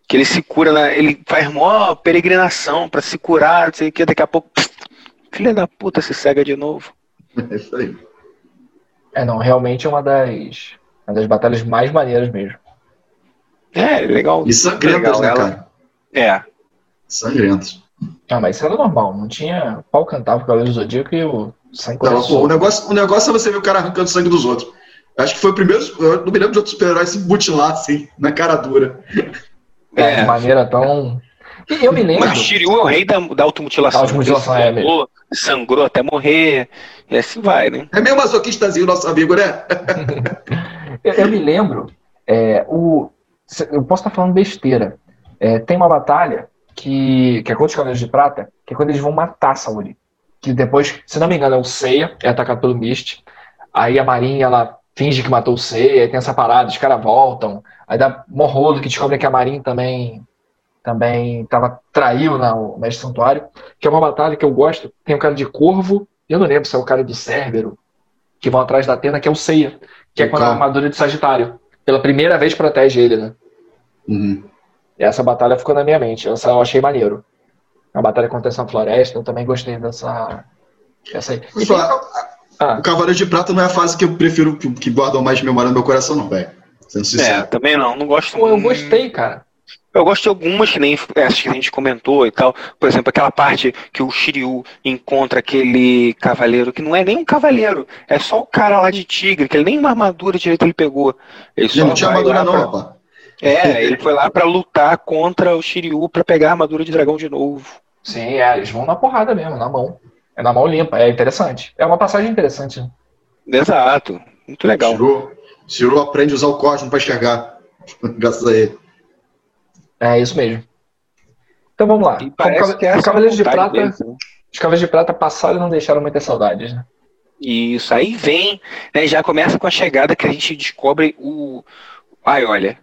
que ele se cura, na, ele faz mó peregrinação pra se curar, não sei o que, daqui a pouco, filha da puta, se cega de novo.
É isso aí.
É, não, realmente é uma das, uma das batalhas mais maneiras mesmo.
É, legal.
E sangrentas,
legal,
né,
ela-
cara?
É,
Sangrentas.
Ah, mas isso era normal, não tinha pau cantava o Cavaleiro do Zodíaco e o sangue
Não, pô, o, negócio, o negócio é você ver o cara arrancando sangue dos outros. Acho que foi o primeiro. Eu não me lembro de outro super-herói se mutilar assim, na cara dura.
É,
é.
de maneira tão. E eu me lembro.
Mas Shiryu é o rei da, da automutilação.
Da automutilação, é
sangrou, sangrou até morrer, e assim vai, né?
É meio masoquistazinho o nosso amigo, né?
Eu, eu me lembro. é, o, eu posso estar falando besteira. É, tem uma batalha que, que é contra os Cavaleiros de Prata, que é quando eles vão matar a Saori. Que depois, se não me engano, é o Seiya, é atacado pelo Mist. Aí a Marinha, ela finge que matou o Seiya, aí tem essa parada, os caras voltam. Aí dá morrolo que descobre que a Marinha também também tava, traiu na, o Mestre Santuário. Que é uma batalha que eu gosto. Tem o cara de Corvo, eu não lembro se é o cara do Cérbero, que vão atrás da Atena, que é o Seiya. Que é quando a armadura de Sagitário. Pela primeira vez protege ele, né?
Uhum.
E essa batalha ficou na minha mente. Essa eu achei maneiro. A batalha acontece na floresta, eu também gostei dessa. Essa aí. E
falar,
Ah,
O Cavaleiro de Prata não é a fase que eu prefiro, que, que guardam mais memória no meu coração, não, velho. Sendo
É, também não, não gosto
pô, eu gostei, cara.
Eu gosto de algumas que nem essas que a gente comentou e tal. Por exemplo, aquela parte que o Shiryu encontra aquele cavaleiro que não é nem um cavaleiro, é só o cara lá de tigre, que ele nem uma armadura direito ele pegou. Ele só
não tinha armadura não,
pra-
rapaz.
É, ele foi lá pra lutar contra o Shiryu pra pegar a armadura de dragão de novo.
Sim, é, eles vão na porrada mesmo, na mão. É na mão limpa, é interessante. É uma passagem interessante. né?
Exato. Muito legal.
Ciro, Ciro aprende a usar o cosmo pra enxergar. Graças a ele.
É isso mesmo. Então vamos lá. Os
é a
Cavaleiros de Prata,
deles, né?
os Cavaleiros de Prata passaram e não deixaram muitas saudades, né?
Isso, aí vem, né, já começa com a chegada que a gente descobre o. Ai, olha.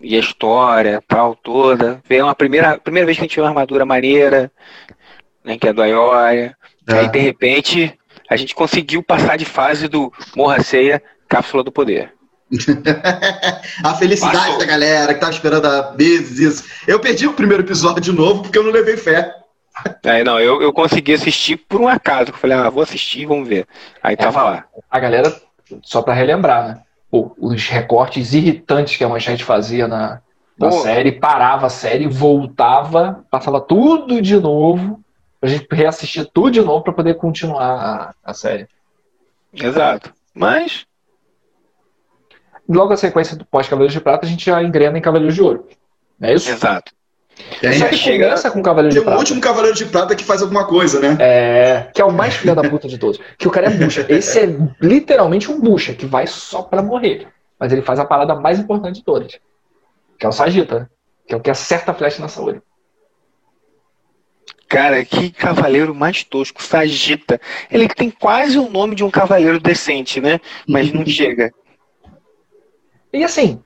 E a história, tal, toda. Vem uma primeira, primeira vez que a gente vê uma armadura maneira, né, que é do Aioria.
É.
Aí, de repente, a gente conseguiu passar de fase do Morra Ceia, Cápsula do Poder.
a felicidade
Passou.
da galera que tava esperando há meses isso. Eu perdi o primeiro episódio de novo porque eu não levei fé.
Aí, não, eu, eu consegui assistir por um acaso. que Eu falei, ah, vou assistir, vamos ver. Aí tava lá.
A galera, só pra relembrar, né? Pô, os recortes irritantes que a Manchete fazia na, na
Pô.
série, parava a série, voltava, passava tudo de novo, pra gente reassistir tudo de novo pra poder continuar a, a série.
Exato. Mas,
Logo a sequência do pós-Cavaleiros de Prata, a gente já engrena em Cavaleiros de Ouro. Não é isso?
exato.
E aí,
Só que
chega-
começa com Cavaleiros
tem
de
o
Prata.
último Cavaleiro de Prata que faz alguma coisa, né?
É, que é o mais filho da puta de todos. Que o cara é bucha. Esse é literalmente um bucha, que vai só pra morrer. Mas ele faz a parada mais importante de todas. Que é o Sagita, né? Que é o que acerta a flecha na saúde.
Cara, que cavaleiro mais tosco, Sagita. Ele tem quase o nome de um cavaleiro decente, né? Mas não chega.
E assim,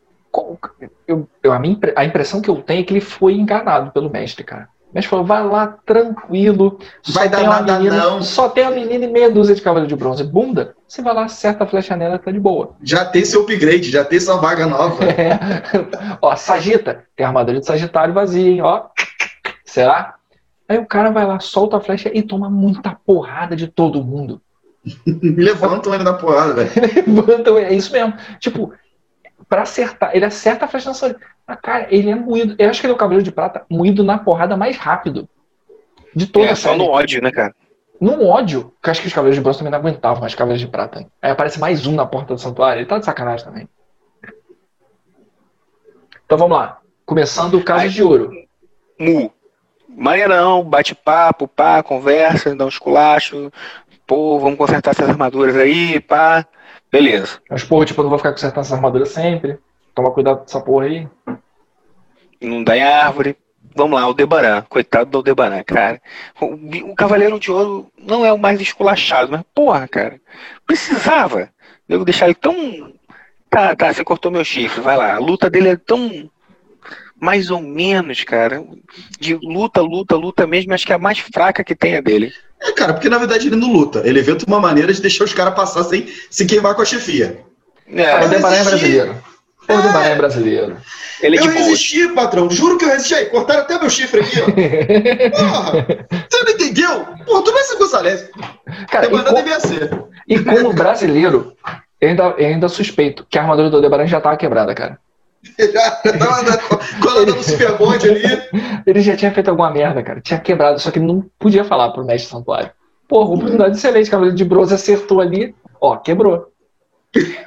eu, eu- a, minha, a impressão que eu tenho é que ele foi enganado pelo mestre, cara. O mestre falou, vai lá tranquilo.
Vai dar nada,
menina,
não.
Só tem uma menina e meia dúzia de cavaleiro de bronze. Bunda, você vai lá, acerta a flecha nela, tá de boa.
Já tem seu upgrade, já tem sua vaga nova.
É. ó, Sagita, tem armadura de Sagitário vazia, hein? Ó. Será? Aí o cara vai lá, solta a flecha e toma muita porrada de todo mundo.
Levantam ele na porrada, velho.
Levantam, é isso mesmo. Tipo, pra acertar, ele acerta a flecha na saúde. Mas, cara, ele é moído. Eu acho que ele é o Cavaleiro de Prata moído na porrada mais rápido. De toda
É
a
só
série.
no ódio, né, cara?
Num ódio, que eu acho que os Cavaleiros de Bronze também não aguentavam mais Cavaleiros de Prata. Aí aparece mais um na porta do santuário. Ele tá de sacanagem também. Então vamos lá. Começando o caso
Aí-
de ouro.
Mu. Maneirão, bate-papo, pá, conversa, dá um esculacho. Pô, vamos consertar essas armaduras aí, pá. Beleza.
Mas, porra, tipo, eu não vou ficar consertando essa armadura sempre. Toma cuidado com essa porra aí.
Não dá em árvore. Vamos lá, Aldebaran. Coitado do Aldebaran, cara. O, o Cavaleiro de Ouro não é o mais esculachado, mas, porra, cara, precisava. Eu deixar ele tão. Tá, tá, você cortou meu chifre, vai lá. A luta dele é tão. Mais ou menos, cara. De luta, luta, luta mesmo. Acho que a mais fraca que tem é dele.
É, cara, porque na verdade ele não luta. Ele inventa uma maneira de deixar os caras passar sem se queimar com a chefia.
O
É,
Aldebaran é
resisti.
brasileiro. O Aldebaran é brasileiro.
ele é de
eu
boa.
resisti, patrão. Juro que eu resisti. Aí, cortaram até meu chifre aqui, ó. Porra! Você não entendeu? Porra, tu não é São Gonçalves.
Cara, e,
Demanda
co-
devia ser.
e como brasileiro, eu ainda, eu ainda suspeito que a armadura do Aldebaran já tava quebrada, cara.
Já tava andando- Quando anda no superbonde ali.
Ele já tinha feito alguma merda, cara. Tinha quebrado, só que ele não podia falar pro mestre santuário. Porra, oportunidade excelente. Cavaleiro de bronze acertou ali. Ó, quebrou.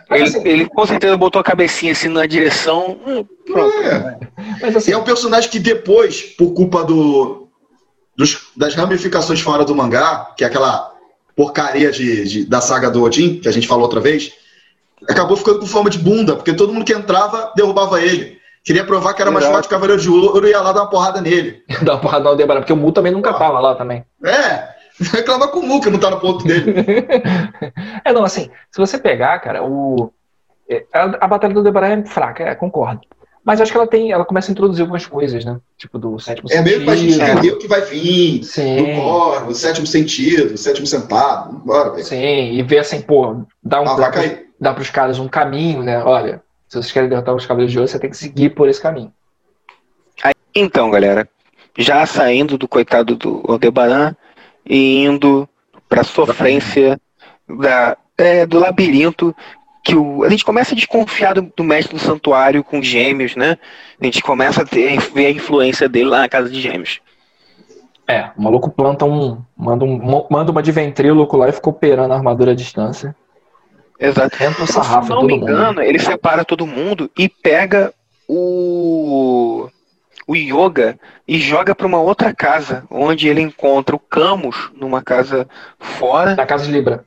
Mas
Ele,
assim,
ele com certeza botou a cabecinha assim na direção. hum, Pronto.
É.
mas assim,
é um personagem que depois, por culpa do, dos- das ramificações fora do mangá, que é aquela porcaria de, de- da saga do Odin, que a gente falou outra vez, acabou ficando com forma de bunda, porque todo mundo que entrava derrubava ele. Queria provar que era mais forte que o Cavaleiro de Ouro e ia lá dar uma porrada nele.
dá uma porrada no Aldebaran, porque o Mu também nunca tava lá também.
É, reclama com o Mu que não tá no ponto dele.
É, não, assim, se você pegar, cara, o. é, A, a batalha do Aldebaran é fraca, é, concordo. Mas acho que ela tem. Ela começa a introduzir algumas coisas, né? Tipo do sétimo
É meio pra gente
sentido.
entender o que vai vir, do
Sim.
core, o sétimo sentido, o sétimo sentado. Bora, velho.
Sim, e ver assim, pô, dá, um,
Ah, vai cair.
Dá pros caras um caminho, né? Olha, se vocês querem derrotar os Cavaleiros de Ouro, você tem que seguir por esse caminho.
Então, galera, já saindo do coitado do Aldebaran e indo pra sofrência da, é, do labirinto que o, a gente começa a desconfiar do, do mestre do santuário com gêmeos, né? A gente começa a ter, ver a influência dele lá na casa de gêmeos.
É, o maluco planta um. Manda, um, manda uma de ventríloco lá e fica operando a armadura à distância.
Exato.
Entra sarrafo
Se
em
não me
mundo.
engano, ele separa todo mundo e pega o o Yoga e joga para uma outra casa, onde ele encontra o Camus numa casa fora.
Na casa de Libra.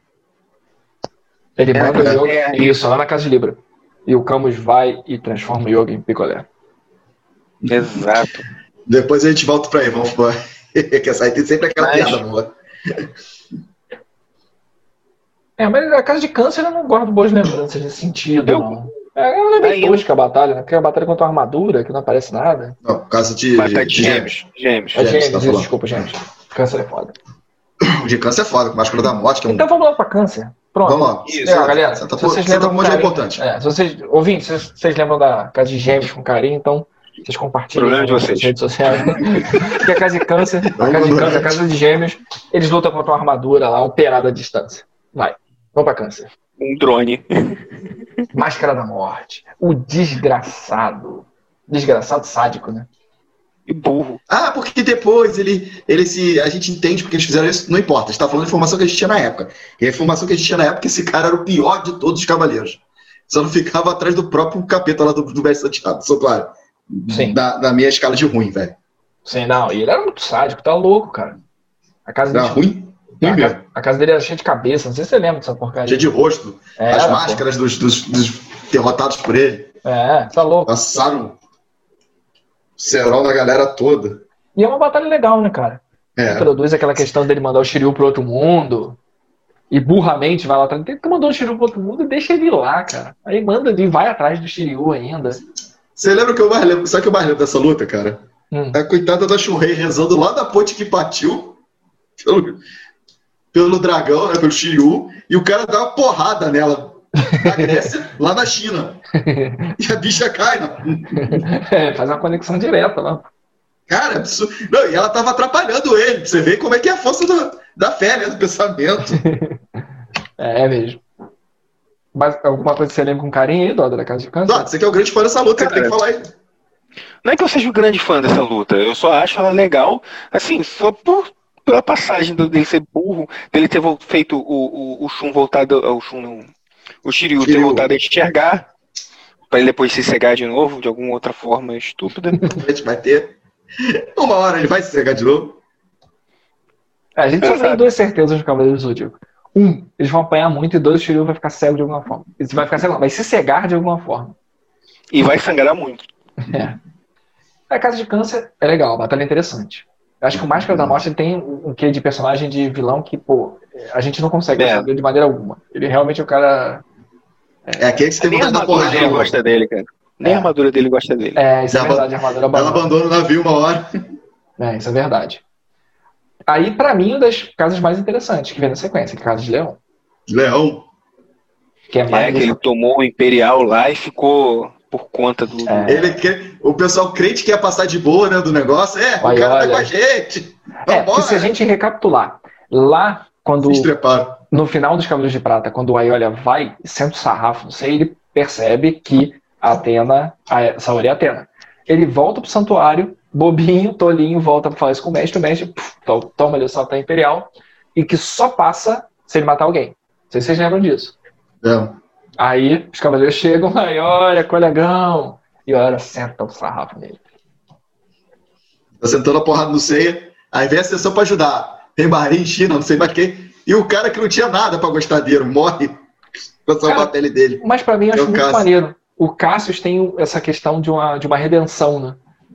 Ele
É,
manda o
é,
Yoga.
é.
Isso, lá na casa de Libra. E o Camus vai e transforma o Yoga em picolé.
Exato.
Depois a gente volta pra aí, vamos que essa aí tem sempre aquela
Mas-
piada boa.
É, mas a casa de câncer eu não guardo boas lembranças nesse sentido,
Eu-
não. É, ela é bem
Aí
tosca a batalha, né? Porque a batalha contra a armadura, que não aparece nada.
Não, por causa de,
tá de
de
gêmeos. Gêmeos.
É
Gêmeos,
gêmeos,
tá
isso, desculpa, gente. Câncer é foda.
De câncer é foda, com Máscara da Morte, que é um.
Então vamos lá pra câncer. Pronto.
Vamos lá.
Isso,
É, galera,
Santa
se vocês
Santa
lembram
é importante.
É, se vocês, ouvintes, vocês- vocês lembram da Casa de Gêmeos com carinho, então vocês compartilhem
Problema de
nas
vocês.
redes sociais. Porque a Casa de Câncer, a Casa de. Câncer, a Casa de Gêmeos, eles lutam contra uma armadura lá, operada à distância. Vai, vamos pra Câncer.
Um drone.
Máscara da Morte. O desgraçado. Desgraçado sádico, né?
E burro.
Ah, porque depois ele, ele se. A gente entende porque eles fizeram isso, não importa. A gente tá falando de informação que a gente tinha na época. E a informação que a gente tinha na época, esse cara era o pior de todos os cavaleiros. Só não ficava atrás do próprio capeta lá do, do Mestre Santiago, sou claro.
Sim.
Da, da minha escala de ruim, velho.
Sim, não. E ele era muito sádico, tá louco, cara. A casa,
Era
dele,
ruim?
A,
mesmo.
ca- a casa dele era cheia de cabeça, não sei se você lembra dessa porcaria.
Cheio de rosto.
É,
as
pô.
máscaras dos, dos- dos derrotados por ele.
É, tá louco.
Passaram o cerol da galera toda.
E é uma batalha legal, né, cara?
É.
Introduz aquela questão dele mandar o Shiryu pro outro mundo. E burramente vai lá atrás. Tem que mandar o Shiryu pro outro mundo e deixa ele lá, cara. Aí manda ele vai atrás do Shiryu ainda.
Você lembra que eu mais lembro? Sabe o que eu mais lembro dessa luta, cara?
Hum.
A coitada da Shurei rezando lá da ponte que partiu pelo, pelo dragão, né, pelo Shiryu, e o cara dá uma porrada nela na Grécia, lá na China. E a bicha cai. Né?
É, faz uma conexão direta lá.
Cara, absurdo. Não, e ela tava atrapalhando ele. pra Você vê como é que é a força do- da fé, né, do pensamento.
É, é mesmo. Mas alguma coisa que você lembra com carinho aí, Doda, da casa de câncer?
Não, você que é o grande fã dessa luta, você que tem que falar aí.
Não é que eu seja um grande fã dessa luta, eu só acho ela legal, assim, só por, pela passagem do- dele ser burro, dele ter feito o, o, o Shun voltado. O Shun não. O Shiryu ter
Shiryu.
voltado a enxergar, pra ele depois se cegar de novo, de alguma outra forma estúpida.
A gente vai ter. Uma hora ele vai se cegar de novo.
É, a gente só tem duas certezas no Cavaleiro do Zodíaco. Um, eles vão apanhar muito, e dois, o Shiryu vai ficar cego de alguma forma. Ele vai ficar cego, vai se cegar de alguma forma.
E vai sangrar muito.
A Casa de Câncer é legal, a batalha é interessante. Eu acho que o Máscara da Morte ele tem um quê de personagem de vilão que, pô, a gente não consegue
É.
saber de maneira alguma. Ele realmente é o cara.
É aquele que você tem
Nem a
vontade da
armadura
porra
dele gosta dele, cara. Nem
É.
a armadura dele gosta dele.
É, isso é
Ela-
verdade, a armadura
Ela
abandona.
abandona o navio uma hora.
É, isso é verdade. Aí, pra mim, uma das casas mais interessantes que vem na sequência, que é a Casa de Leão.
Leão.
Que é
É,
mais.
que ele tomou o Imperial lá e ficou por conta do.
É.
Ele quer, o pessoal crente que ia passar de boa, né, do negócio. É,
Olha,
o cara tá
olha.
com a gente.
É, se a gente recapitular, lá, quando no final dos Cavaleiros de Prata, quando o Aiolia vai senta o sarrafo, não sei, ele percebe que a Atena, a Saori é Atena. Ele volta pro santuário, bobinho, tolinho, volta pra falar isso com o mestre, o mestre puf, to- toma ali o salto imperial, e que só passa se ele matar alguém. Não sei se vocês lembram disso.
É.
Aí os cavaleiros chegam, aí olha, colegão, e olha, senta o sarrafo nele.
Tá sentando a porrada no ceia. Aí vem a sessão pra ajudar. Tem Bahrein, China, não sei mais quem. E o cara que não tinha nada pra gostar dele morre pra salvar
Cara,
a pele dele.
Mas pra mim eu
É
acho muito
Cassius.
maneiro. O Cassius tem essa questão de uma, de uma redenção, né?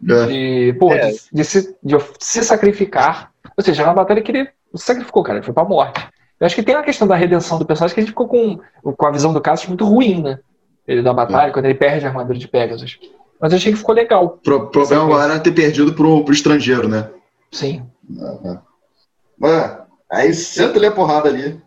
É.
de, pô,
É.
de, de se, de se sacrificar. Ou seja, é uma batalha que ele se sacrificou, cara, ele foi pra morte. Eu acho que tem uma questão da redenção do personagem que a gente ficou com, com a visão do Cassius muito ruim, né? Ele da batalha, quando ele perde a armadura de Pegasus. Mas eu achei que ficou legal.
Pro, problema agora era ter perdido pro, pro estrangeiro, né?
Sim.
Mano, aí senta ali a porrada ali.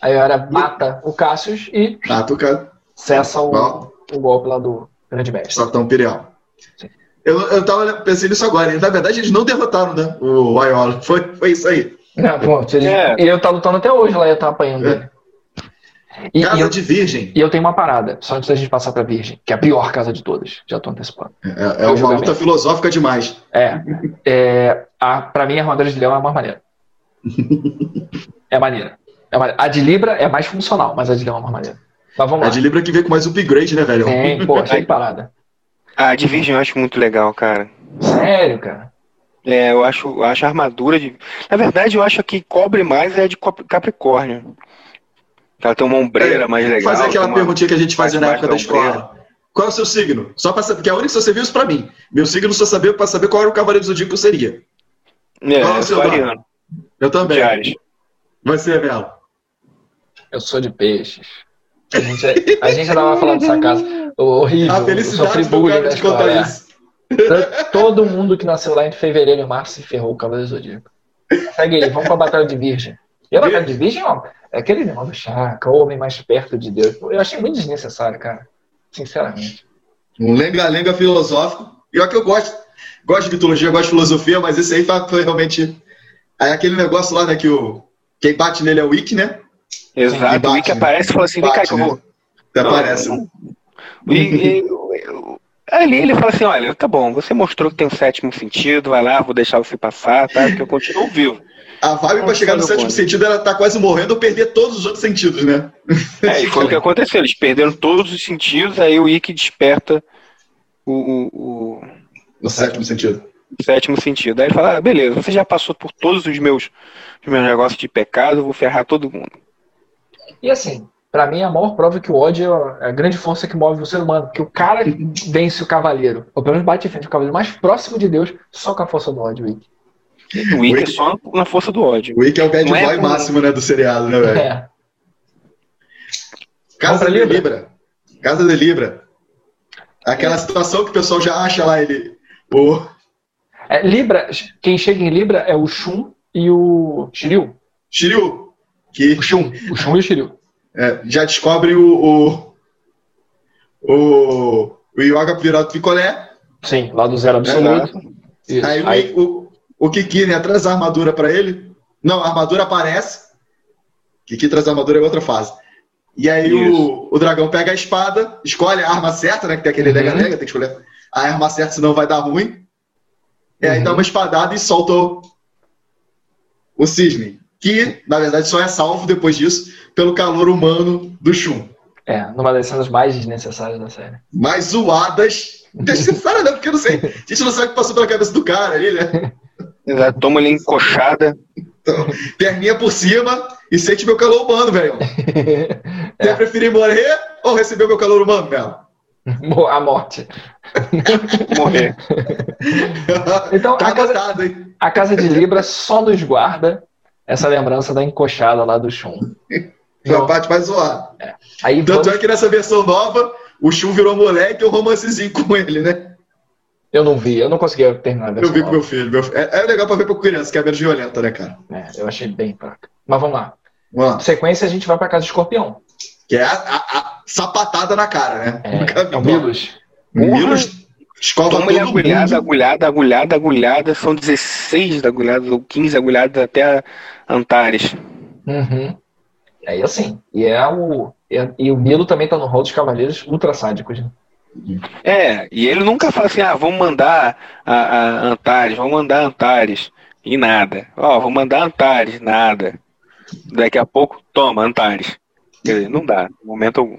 Aí era mata o Cassius e
Ah, tu cara.
cessa o,
Bom.
o golpe lá do grande mestre.
Saltão Imperial.
Sim.
Eu, eu tava pensando nisso agora. Na verdade, eles não derrotaram, né? O Aiola. Foi, foi isso aí.
Não, pô, ele,
É.
ele tá lutando até hoje lá e tá apanhando
É.
ele. E, e
Casa
eu,
de virgem.
e eu tenho uma parada, só antes da gente passar pra Virgem, que é a pior casa de todas. Já tô antecipando.
É, é
o
uma
julgamento.
luta filosófica demais.
É. é a, pra mim, a armadura de leão é a mais maneira. É maneira. É maneira. A de Libra é mais funcional, mas a de leão é a mais maneira. Mas vamos
É
lá.
de Libra que veio com mais upgrade, né, velho?
Tem, pô, achei parada.
A Division eu acho muito legal, cara.
Sério, cara.
É, eu acho, eu acho a armadura de. Na verdade, eu acho que cobre mais é a de Cap- Capricórnio. Ela tem uma ombreira mais legal.
Fazer aquela
uma-
perguntinha que a gente fazia na época da
da
escola. Qual é o seu signo? Só pra saber, porque a única que só serviu isso pra mim. Meu signo só sabia pra saber qual era o cavaleiro do zodíaco que eu seria.
É,
Qual é o
eu
seu
ariano,
Eu também.
de Ares.
Você, Melo.
Eu sou de peixes. A gente, a gente já tava falando dessa casa. Horrível.
A felicidade do cara de contar
é.
isso.
Todo mundo que nasceu lá em fevereiro e março se ferrou com o Cavaleiro do Zodíaco. Segue aí, vamos pra Batalha de Virgem. E a Batalha de Virgem, ó, é aquele do chakra, o homem mais perto de Deus. Eu achei muito desnecessário, cara. Sinceramente.
Um lenga-lenga filosófico. E olha que eu gosto. Gosto de mitologia, gosto de filosofia, mas esse aí foi foi realmente. Aí aquele negócio lá, né, que o. Quem bate nele é o Wiki, né?
Exato,
Bate,
o Wiki
né?
aparece e fala assim: vem cá,
Bate,
que eu vou.
Até
Não,
parece.
não. E, e- ali ele fala assim: olha, tá bom, você mostrou que tem um sétimo sentido, vai lá, vou deixar você passar, tá? Porque eu continuo vivo.
A vibe pra chegar no sétimo sentido era tá quase morrendo ou perder todos os outros sentidos, né?
É, e foi o que aconteceu, eles perderam todos os sentidos, aí o Wiki desperta o, o- o
No sétimo sentido.
sétimo sentido. Aí ele fala: ah, beleza, você já passou por todos os meus, os meus negócios de pecado, eu vou ferrar todo mundo.
E assim, pra mim, a maior prova é que o ódio é a grande força que move o ser humano. Porque o cara vence o cavaleiro, ou pelo menos bate de frente o cavaleiro mais próximo de Deus, só com a força do ódio, Wick.
O Wiki é só na força do ódio.
O Wiki é o bad
Não é
boy
como-
máximo, né, do seriado, né, velho?
É.
Casa de Libra. Casa de Libra. Aquela situação que o pessoal já acha lá, ele. O...
É, Libra, quem chega em Libra é o Shun e o Shiryu.
Shiryu, que
O Shun, o Shun e o Shiryu.
É, já descobre o. O, o, o Yoga virado picolé.
Sim, lá do zero absoluto. Isso.
Aí,
Aí,
o, o Kiki né, traz a armadura pra ele. Não, a armadura aparece. Kiki traz a armadura é outra fase. E aí o, o dragão pega a espada, escolhe a arma certa, né? Que tem aquele
Uhum.
lega-lega, tem que escolher a arma certa, senão vai dar ruim. E aí
Uhum.
dá uma espadada e solta o, o cisne. Que, na verdade, só é salvo depois disso pelo calor humano do Shun.
é, numa das cenas mais desnecessárias da série.
Mais zoadas. Desnecessária não, porque eu não sei. A gente não sabe o que passou pela cabeça do cara ali, né?
Exato, toma ele encoxada.
Então, perninha por cima e sente meu calor humano, velho.
É.
Você preferir morrer ou receber meu calor humano, velho?
a morte.
Morrer.
Então,
tá
a casa,
hein?
a casa de Libra só nos guarda essa lembrança da encoxada lá do Shun.
Foi a parte mais zoada.
Aí
Tanto
vamos-
é que nessa versão nova, o Shun virou moleque e um romancezinho com ele, né?
eu não vi, eu não conseguia terminar a
Eu
versão
vi com
nova.
meu filho. Meu É, é legal pra ver pra criança, que é menos violenta, né, cara?
É, eu achei bem fraca. Mas vamos lá.
Vamos lá.
Sequência, a gente vai pra casa de escorpião.
Que é a, a- a sapatada na cara, né?
É, é o Milos.
Milos escova
Toma
todo
agulhada,
mundo.
agulhada, agulhada, agulhada. São 16 agulhadas ou 15 agulhadas até a Antares.
Uhum. É e assim. E é o. E, e o Milo também tá no rol dos cavaleiros ultra sádicos. né?
É, e ele nunca fala assim, ah, vamos mandar a, a Antares, vamos mandar a Antares. E nada. Ó, vou mandar a Antares, nada. Daqui a pouco, toma, Antares. Quer dizer, não dá, momento algum.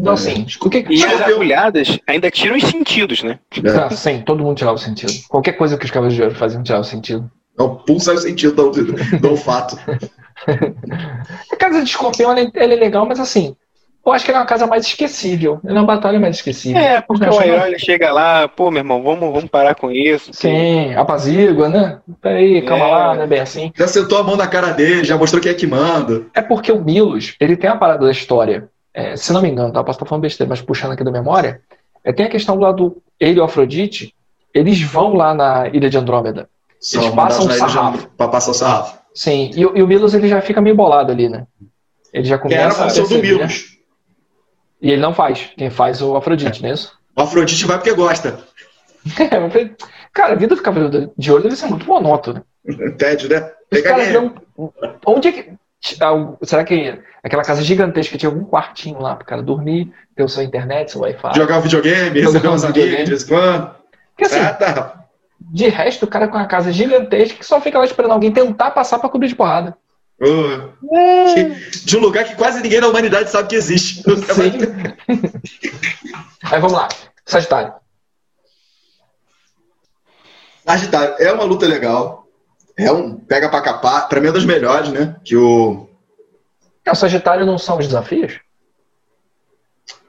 Então, assim, o que
E as agulhadas ainda tiram os sentidos, né?
Ah, sim, todo mundo tirava o sentido. Qualquer coisa que os cavaleiros de ouro faziam tirava o sentido.
É o pulso é o sentido do, do olfato.
A casa de escorpião ela é, ela é legal, mas assim, eu acho que ela é uma casa mais esquecível. Ela é uma batalha mais esquecível.
É, porque o
que-
Ayoli chega lá, pô, meu irmão, vamos, vamos parar com isso.
Sim, apazigua, né? Peraí, calma
É.
lá, não é bem assim.
Já sentou a mão na cara dele, já mostrou quem é que manda.
É porque o Milos, ele tem a parada da história, é, se não me engano, tá? Posso estar falando besteira, mas puxando aqui da memória, é, tem a questão lá do ele e o Afrodite, eles vão lá na Ilha de Andrômeda.
Só
passam
mandados na ilha
sarrafo.
Pra passar o sarrafo.
Sim, e, o- e o Milos ele já fica meio bolado ali, né? Ele já
Que
começa
era a função do Milos.
E ele não faz. Quem faz é o Afrodite, não é isso?
O Afrodite vai porque gosta.
É, Cara, a vida do Cavaleiro de Ouro deve ser muito monótona.
Tédio, né?
Os
Pega
caras
ninguém.
não. Onde é que. Algo- Será que aquela casa gigantesca tinha algum quartinho lá pro cara dormir, ter o seu internet, seu Wi-Fi?
Jogar videogame, receber
um
uns amigos de vez em quando.
Porque assim,
Ah, tá.
de resto, o cara com uma casa gigantesca que só fica lá esperando alguém tentar passar pra cobrir de porrada.
Ô, que- De um lugar que quase ninguém na humanidade sabe que existe.
Aí vamos lá. Sagitário.
Sagitário, é uma luta legal. É um pega pra capar. Pra mim é das melhores, né? Que o.
É, o Sagitário não são os desafios?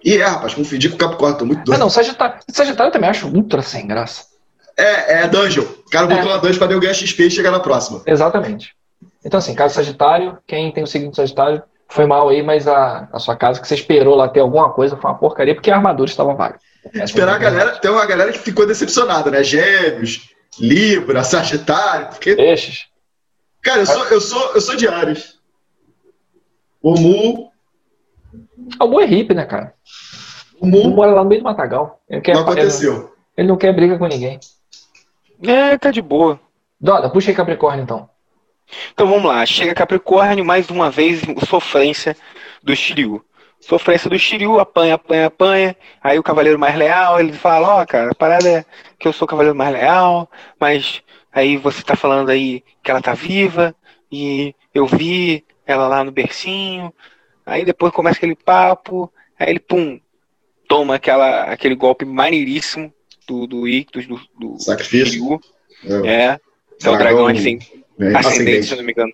E é, rapaz, confundi com o Capricórnio, tô muito
Ah,
doido.
não, Sagitário. Sagitário eu também acho ultra sem graça.
É, é dungeon. O cara botou
É.
uma dungeon pra eu ganhar XP e chegar na próxima.
Exatamente. Então, assim, caso Sagitário, quem tem o de Sagitário, foi mal aí, mas a, a sua casa que você esperou lá ter alguma coisa foi uma porcaria, porque a armadura estava vaga. Essa
Esperar a galera. Tem uma galera que ficou decepcionada, né? Gêmeos, Libra, Sagitário. Porque,
Peixes.
cara, eu sou, eu sou, eu sou de Ares. O Mu.
Ah, O Mu é hippie, né, cara?
O
O Mu mora lá no meio do Matagal. Ele, quer,
não aconteceu.
ele não quer briga com ninguém.
É, tá de boa.
Doda, puxa aí Capricórnio, então.
Então vamos lá, chega Capricórnio, mais uma vez, sofrência do Shiryu. Sofrência do Shiryu, apanha, apanha, apanha. Aí o Cavaleiro Mais Leal, ele fala, ó, cara, a parada é que eu sou o Cavaleiro Mais Leal, mas aí você tá falando aí que ela tá viva, e eu vi ela lá no bercinho. Aí depois começa aquele papo, aí ele, pum, toma aquela, aquele golpe maneiríssimo do, do Ictus, do, do
Sacrifício.
Shiryu.
É.
É, é o dragão ascendente.
É,
Ascendente, se eu não me engano.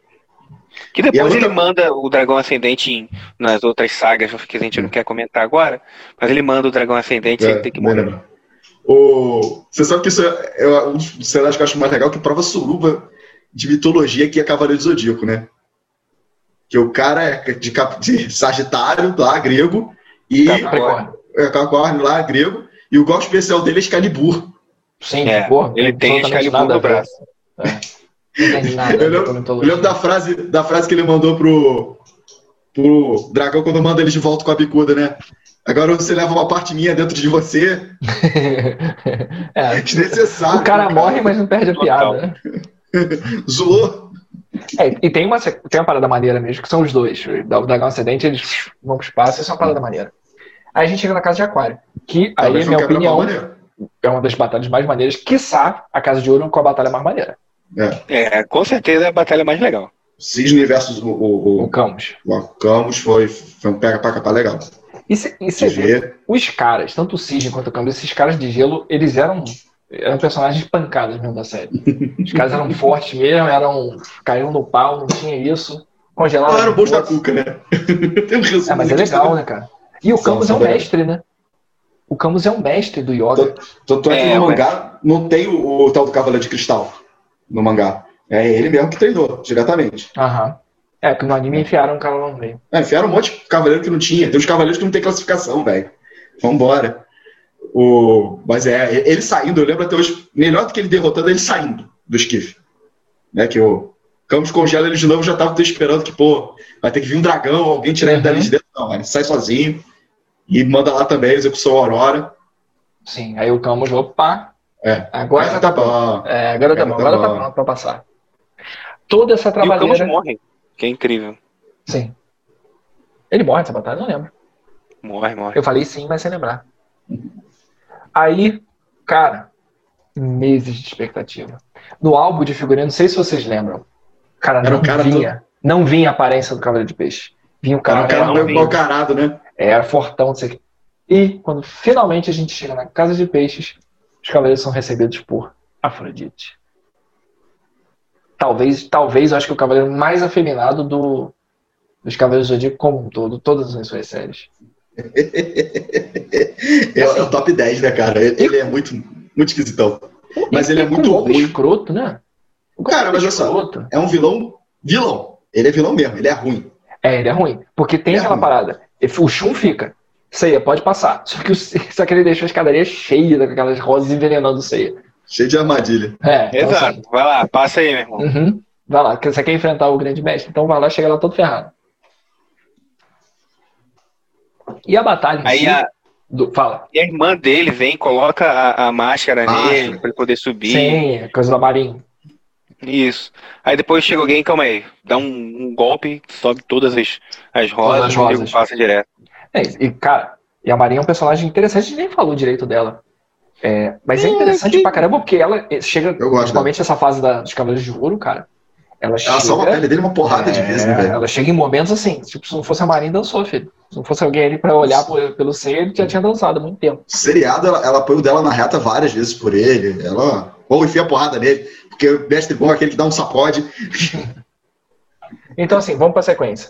Que depois
a outra-
ele manda o dragão ascendente em- nas outras sagas, que a gente não quer comentar agora, mas ele manda o dragão ascendente sem
É,
ter que morrer.
O... Você sabe que isso é, é um dos cenários que eu acho mais legal, que prova suruba de mitologia que é Cavaleiro do Zodíaco, né? Que o cara é de, cap- de Sagitário, lá, grego, e
Capricórnio.
é Capricórnio lá, grego, e o golpe especial dele é Excalibur.
Sim,
É,
porra,
ele tem Excalibur no braço.
É. Não tem nada a
Eu lembro, eu da frase, da frase que ele mandou pro, pro dragão quando manda ele de volta com a bicuda, né? Agora você leva uma parte minha dentro de você.
é,
Desnecessário.
o cara
cara.
morre, mas não perde a
Total.
piada, né?
Zoou.
É, e tem uma, tem uma parada maneira mesmo, que são os dois. O Dragão Ascendente, eles vão pro espaço, isso é uma parada maneira. Aí a gente chega na Casa de Aquário, que aí, minha opinião, é uma das batalhas mais maneiras, quiçá a Casa de Ouro com a batalha mais maneira.
É, com certeza é a batalha mais legal.
Cisne versus o, o,
O
o,
Camus.
o Camus foi, foi um pega pra capar legal.
E você vê, os caras, tanto o Cisne quanto o Camus, esses caras de gelo, eles eram, eram personagens pancadas mesmo da série. Os caras eram fortes mesmo, eram, caíam no pau, não tinha isso. Congelavam.
Não era o bolso da cuca, né? Tem um resumo
É, mas é legal,
sabe?
né, cara? E o
São-
Camus é um mestre, né? O Camus é um mestre do yoga.
Tanto é que
É,
no
ué.
mangá não tem o, o tal do Cavaleiro de Cristal. No mangá. É ele mesmo que treinou, diretamente.
Aham. É, porque no anime enfiaram um cara lá no meio.
É, enfiaram um monte de cavaleiro que não tinha. Tem uns cavaleiros que não tem classificação, velho. Vambora. O... Mas é, ele saindo, eu lembro até hoje, melhor do que ele derrotando, ele saindo do esquife. Né, que o Campos congela ele de novo, já tava esperando que, pô, vai ter que vir um dragão, alguém tirar ele
Uhum.
dali de dentro. Não, ele sai sozinho e manda lá também execução Aurora.
Sim, aí o Camus, opa,
É.
agora já tá bom.
bom.
É, agora tá
Agora
bom, agora tá
bom.
pronto pra passar. Toda essa
E o
trabalheira.
morre, que é incrível.
Sim. Ele morre nessa batalha? Não lembro.
Morre, morre.
Eu falei sim, mas sem lembrar. Aí, cara, meses de expectativa. No álbum de figurino, não sei se vocês lembram. Cara,
Era
não
o cara
vinha. Não vinha a aparência do Cavaleiro de Peixe. Vinha o
Cara,
cara,
um cara meio
vi.
mal carado, né?
era fortão, não sei o quê. E quando finalmente a gente chega na Casa de Peixes, os cavaleiros são recebidos por Afrodite. Talvez, talvez, eu acho que o cavaleiro mais afeminado do, dos Cavaleiros do Zodíaco como um todo, todas as suas séries.
É, é o top 10, né, cara? Ele, ele é muito, muito esquisitão. Mas ele é muito
golpe
ruim.
escroto, né? O
Cara, mas olha só. É um vilão, vilão. Ele é vilão mesmo, ele é ruim.
É, ele é ruim. Porque tem
É
aquela
ruim.
parada. O Shun fica. Ceia, pode passar. Só que, o, só que ele deixou a escadaria cheia daquelas rosas envenenando o Ceia.
Cheio de armadilha.
É, então, assim,
Exato. Vai lá, passa aí, meu irmão.
uhum. Vai lá, que você quer enfrentar o grande mestre, então vai lá, chega lá todo ferrado. E a batalha
Aí a,
do- fala.
e a irmã dele vem, coloca a, a máscara
Máscara.
nele pra ele poder subir.
Sim, coisa da Marinha.
Isso. Aí depois chega alguém, calma aí, dá um, um golpe, sobe todas as, as rosas,
as
e o nego
rosas.
passa direto.
É, e, cara, e a Marinha é um personagem interessante, a gente nem falou direito dela. É, mas é interessante pra caramba, porque ela eh, chega,
Eu gosto
principalmente essa fase da, dos Cavaleiros de Ouro, cara. Ela,
Ela
chega.
salva a pele dele uma porrada de vezes, né,
É,
velho?
ela chega em momentos assim, tipo, se não fosse a Marinha, dançou, filho. Se não fosse alguém ali pra olhar por- pelo seio, ele já tinha dançado há muito tempo.
Seriado, ela, ela apoia o dela na reta várias vezes por ele. Ela. Ou enfia a porrada nele, porque o mestre bom é aquele que dá um sacode.
Então, assim, vamos pra sequência.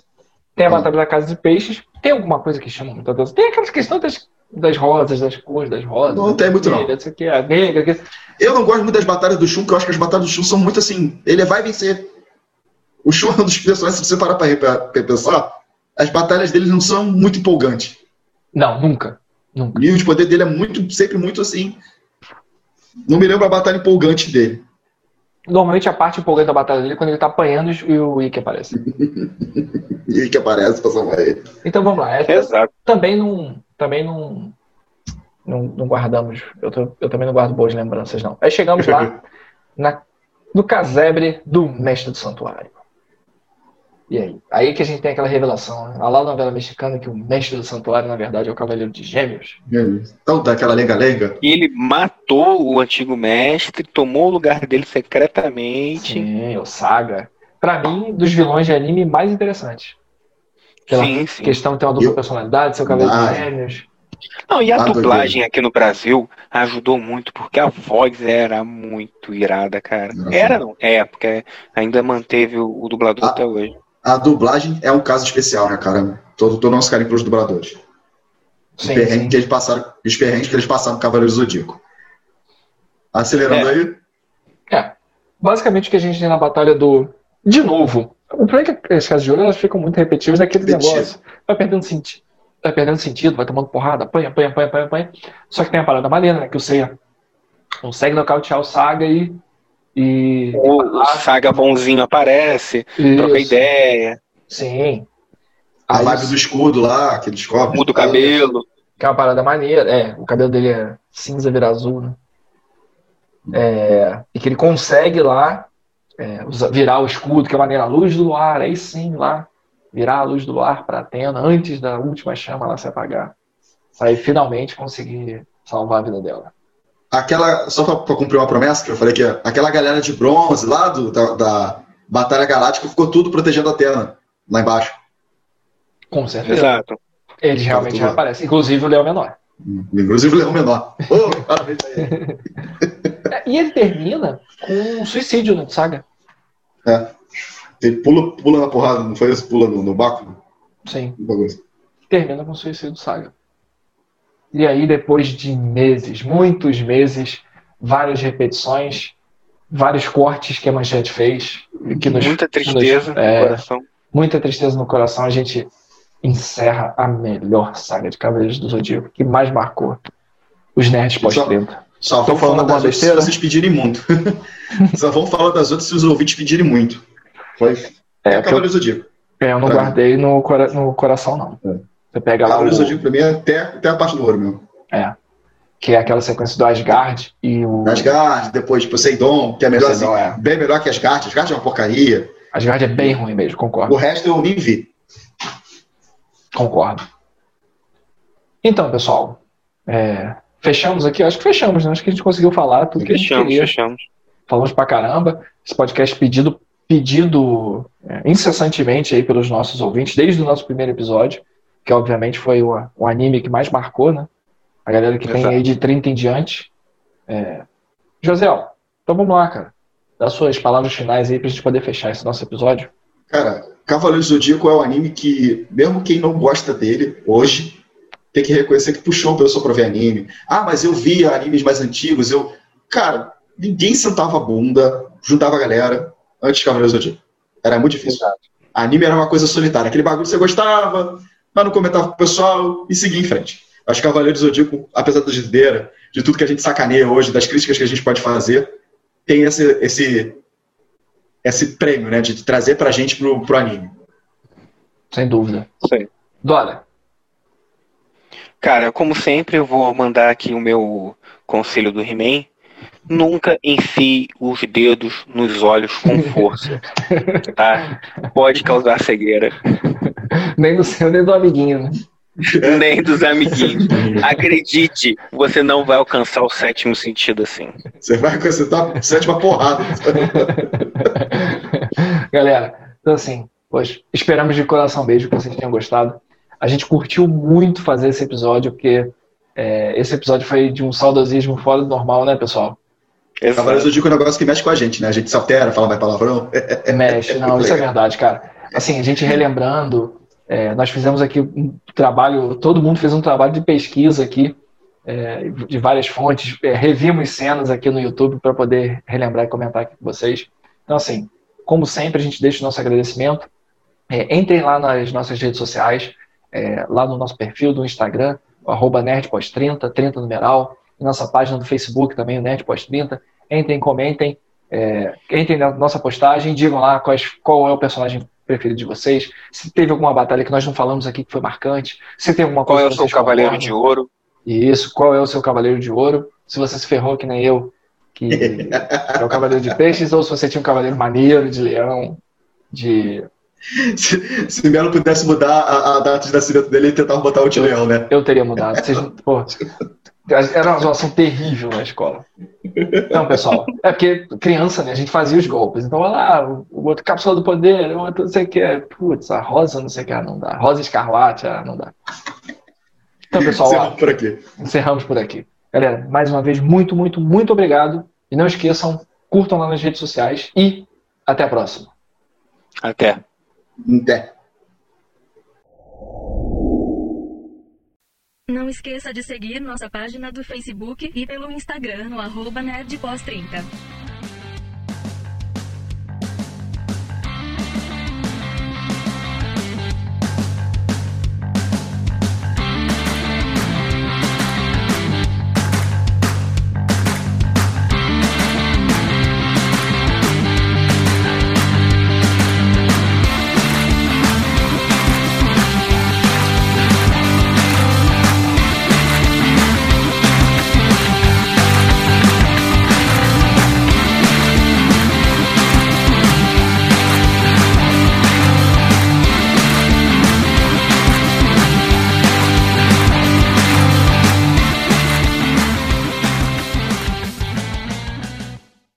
Tem a. Batalha da Casa de Peixes. Tem alguma coisa que chama muita atenção? Tem aquelas questões das, das rosas, das cores das rosas.
Não tem muito, não.
Isso aqui, a negra. que-
Eu não gosto muito das batalhas do Shun, porque eu acho que as batalhas do Shun são muito assim. Ele vai vencer. O Shun é um dos personagens, se você parar pra, pensar, as batalhas dele não são muito empolgantes.
Não, nunca.
O
Nunca.
nível de poder dele é muito, sempre muito assim. Não me lembro a batalha empolgante dele.
Normalmente a parte empolgante da batalha dele é quando ele tá apanhando e o Ikki aparece.
E que aparece pra salvar ele.
Então vamos lá. Essa
Exato.
também não. Também não. Não, não guardamos. Eu, tô- eu também não guardo boas lembranças, não. Aí chegamos lá na, no casebre do mestre do santuário. E aí? Aí que a gente tem aquela revelação, né? A lá na novela mexicana que o mestre do santuário, na verdade, é o cavaleiro de gêmeos.
Então, daquela lenga-lenga.
E ele matou o antigo mestre, tomou o lugar dele secretamente.
Sim, o Saga. Pra mim, dos vilões de anime mais interessantes. Pela
Sim, sim.
questão de ter uma dupla
Eu-
personalidade, ser o cavaleiro
Ah.
de gêmeos.
Não, e a
Ah,
dublagem aqui no Brasil ajudou muito, porque a voz era muito irada, cara.
Nossa.
Era, não? É, porque ainda manteve o, o dublador
Ah.
até hoje.
A dublagem é um caso especial, né, cara? Todo, todo nosso carinho pros dubladores. Os
Sim, sim.
que eles passaram, os perrengues que eles passaram no Cavaleiro do Zodíaco. Acelerando
É.
aí,
É. Basicamente o que a gente tem na batalha do. De novo. O problema é que as casas de ouro elas ficam muito repetitivas naquele
Repetido.
negócio. Vai perdendo sentido. Vai perdendo sentido, vai tomando porrada, apanha, apanha, apanha, apanha, apanha. Só que tem a parada maneira, né? Que o Seiya consegue nocautear o Saga e. E.
O Saga bonzinho aparece, troca
Isso.
ideia,
Sim.
a
Aí,
vibe do escudo lá, que ele descobre.
muda o cabelo.
Que é uma parada maneira. É, o cabelo dele é cinza vira azul, né? É, e que ele consegue lá é, virar o escudo, que é maneira a luz do luar, aí sim lá, virar a luz do luar para Atena antes da última chama lá se apagar. Aí finalmente conseguir salvar a vida dela.
Aquela, só pra, pra cumprir uma promessa que eu falei que aquela galera de bronze lá do, da, da Batalha Galáctica ficou tudo protegendo a Atena, lá embaixo.
Com certeza.
Exato.
Eles realmente
tudo lá.
reaparecem. Inclusive o Leão Menor.
Inclusive o Leão Menor. Ô, parabéns aí.
É, E ele termina com um suicídio no Saga.
Ele pula, pula na porrada, não foi isso? Pula no, no Baco?
Sim.
Assim.
termina com o suicídio do Saga. E aí, depois de meses, muitos meses, várias repetições, vários cortes que a Manchete fez, que nos-
Muita
que nos-
tristeza
é,
no coração.
muita tristeza no coração, a gente encerra a melhor saga de Cavaleiros do Zodíaco, que mais marcou os nerds pós-30.
Só
falando
falar das outras se vocês pedirem muito. Só vamos falar das outras se os ouvintes pedirem muito. Foi.
É,
É,
porque eu,
Cavaleiro Zodíaco.
é, eu não guardei no, no coração, não.
É.
Você pega lá
Cavaleiro
o,
Zodíaco pra mim é até, até a parte do ouro mesmo.
é, que é aquela sequência do Asgard e o
Asgard, depois Poseidon, que é melhor
Poseidon,
assim,
é.
bem melhor que Asgard. Asgard é uma porcaria.
Asgard é bem ruim mesmo, concordo.
O resto eu nem vi.
Concordo. Então, pessoal, é, fechamos aqui. Acho que fechamos, né? Acho que a gente conseguiu falar tudo que a gente
Fechamos,
queria.
fechamos.
Falamos pra caramba. Esse podcast pedido, pedido é, incessantemente aí pelos nossos ouvintes, desde o nosso primeiro episódio, que obviamente foi o, o anime que mais marcou, né? A galera que tem
Exato.
aí de 30 em diante. É... Josel, então vamos lá, cara. Dá suas palavras finais aí pra gente poder fechar esse nosso episódio.
Cara, Cavaleiro do Zodíaco é um anime que, mesmo quem não gosta dele hoje, tem que reconhecer que puxou a pessoa pra ver anime. Ah, mas eu via animes mais antigos, eu. Cara, ninguém sentava a bunda, juntava a galera antes de Cavaleiro do Zodíaco. Era muito difícil. Anime era uma coisa solitária. Aquele bagulho que você gostava, mas não comentava com o pessoal e seguia em frente. Acho que Cavaleiro do Zodíaco, apesar da gideira, de tudo que a gente sacaneia hoje, das críticas que a gente pode fazer, tem esse, esse, esse prêmio, né, de trazer pra gente pro, pro anime.
Sem dúvida.
Isso aí.
Dora,
Cara, como sempre, eu vou mandar aqui o meu conselho do He-Man, Nunca enfie os dedos nos olhos com força, tá? Pode causar cegueira.
nem do seu, nem do amiguinho, né?
Nem dos amiguinhos. Acredite, você não vai alcançar o sétimo sentido assim.
Você vai acertar a sétima porrada.
Galera, então assim, pois, esperamos de coração beijo que vocês tenham gostado. A gente curtiu muito fazer esse episódio, porque é, esse episódio foi de um saudosismo fora do normal, né, pessoal?
Cavaleiros eu digo um negócio que mexe com a gente, né? A gente se altera, fala mais palavrão.
Mexe, não, isso é verdade, cara. Assim, a gente relembrando, é, nós fizemos aqui um trabalho, todo mundo fez um trabalho de pesquisa aqui, é, de várias fontes, é, revimos cenas aqui no YouTube para poder relembrar e comentar aqui com vocês. Então, assim, como sempre, a gente deixa o nosso agradecimento. É, entrem lá nas nossas redes sociais, é, lá no nosso perfil do Instagram, arroba nerdpós30, 30 numeral, nossa página do Facebook também, o nerdpós30. Entrem, comentem, é, entrem na nossa postagem, digam lá quais, qual é o personagem preferido de vocês, se teve alguma batalha que nós não falamos aqui que foi marcante, se tem alguma
coisa.
Qual
é o seu cavaleiro de ouro?
Isso, qual é o seu cavaleiro de ouro? Se você se ferrou que nem eu, que é o cavaleiro de peixes, ou se você tinha um cavaleiro maneiro, de leão, de
se, se o Melo pudesse mudar a, a, data de nascimento dele, ele tentava botar o de leão, né?
Eu teria mudado. Vocês, pô, era uma situação terrível na escola. Então, pessoal, é porque criança, né? A gente fazia os golpes. Então, olha lá, o outro cápsula do poder, o outro não sei o que. Putz, a rosa não sei o que, não dá. Rosa escarlate, ah, não dá. Então, pessoal,
encerramos ó, por aqui.
Encerramos por aqui. Galera, mais uma vez, muito, muito, muito obrigado. E não esqueçam, curtam lá nas redes sociais e até a próxima.
Até.
Não esqueça de seguir nossa página do Facebook e pelo Instagram no arroba nerdpós30.